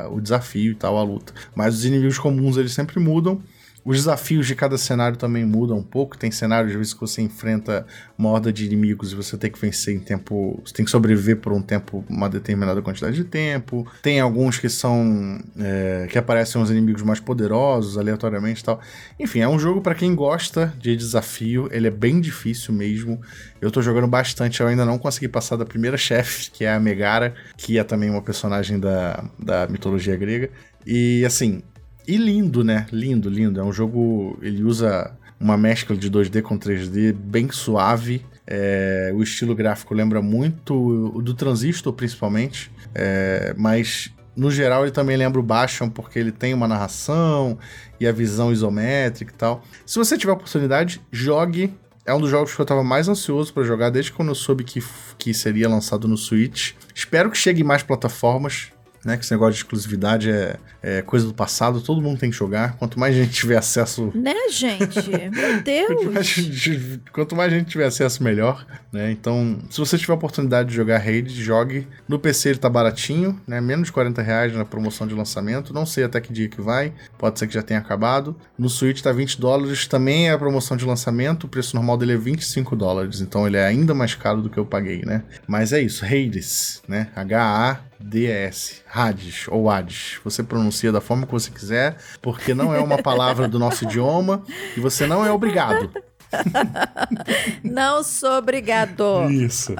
uh, o desafio e tal, a luta. Mas os inimigos comuns eles sempre mudam. Os desafios de cada cenário também mudam um pouco. Tem cenários, às vezes, que você enfrenta uma horda de inimigos e você tem que vencer em tempo. Você tem que sobreviver por um tempo, uma determinada quantidade de tempo. Tem alguns que são. É, que aparecem os inimigos mais poderosos, aleatoriamente e tal. Enfim, é um jogo para quem gosta de desafio. Ele é bem difícil mesmo. Eu tô jogando bastante, eu ainda não consegui passar da primeira chefe, que é a Megara, que é também uma personagem da, da mitologia grega. E assim, e lindo, né? Lindo, lindo. É um jogo. Ele usa uma mescla de 2D com 3D bem suave. É, o estilo gráfico lembra muito o do Transistor, principalmente. É, mas no geral ele também lembra o Bastion porque ele tem uma narração e a visão isométrica e tal. Se você tiver oportunidade, jogue. É um dos jogos que eu estava mais ansioso para jogar desde quando eu soube que, que seria lançado no Switch. Espero que chegue em mais plataformas né? Que esse negócio de exclusividade é, é, coisa do passado, todo mundo tem que jogar. Quanto mais gente tiver acesso. Né, gente? Meu Deus! quanto, mais, quanto mais gente tiver acesso, melhor. Né? Então, se você tiver a oportunidade de jogar Raid, jogue. No PC ele tá baratinho, né? Menos de 40 reais na promoção de lançamento. Não sei até que dia que vai. Pode ser que já tenha acabado. No Switch tá 20 dólares. Também é a promoção de lançamento. O preço normal dele é 25 dólares. Então ele é ainda mais caro do que eu paguei, né? Mas é isso. Hades, né? H-A DS, Hades ou Hades. Você pronuncia da forma que você quiser, porque não é uma palavra do nosso idioma e você não é obrigado. não sou obrigado. Isso.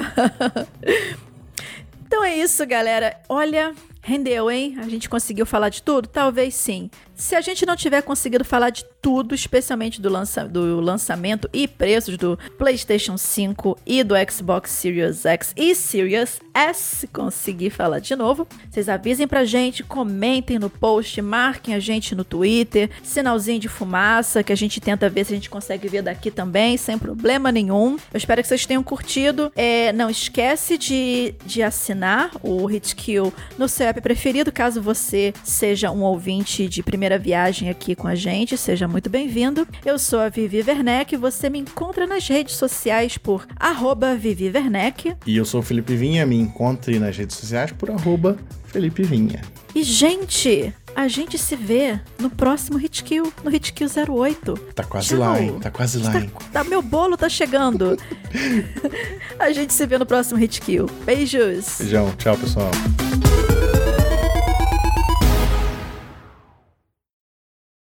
então é isso, galera. Olha, rendeu, hein? A gente conseguiu falar de tudo? Talvez sim. Se a gente não tiver conseguido falar de tudo, especialmente do, lança do lançamento e preços do PlayStation 5 e do Xbox Series X e Series S, conseguir falar de novo, vocês avisem pra gente, comentem no post, marquem a gente no Twitter, sinalzinho de fumaça, que a gente tenta ver se a gente consegue ver daqui também, sem problema nenhum. Eu espero que vocês tenham curtido. É, não esquece de, de assinar o Hitkill no seu app preferido, caso você seja um ouvinte de primeira primeira viagem aqui com a gente, seja muito bem-vindo. Eu sou a Vivi Werneck, você me encontra nas redes sociais por arroba Vivi Werneck. E eu sou o Felipe Vinha, me encontre nas redes sociais por arroba Felipe Vinha. E, gente, a gente se vê no próximo Hitkill, no Hitkill 08. Tá quase Tchau. lá, hein? Tá quase lá, tá, hein? Tá, meu bolo tá chegando. a gente se vê no próximo Hitkill. Beijos. Beijão. Tchau, pessoal.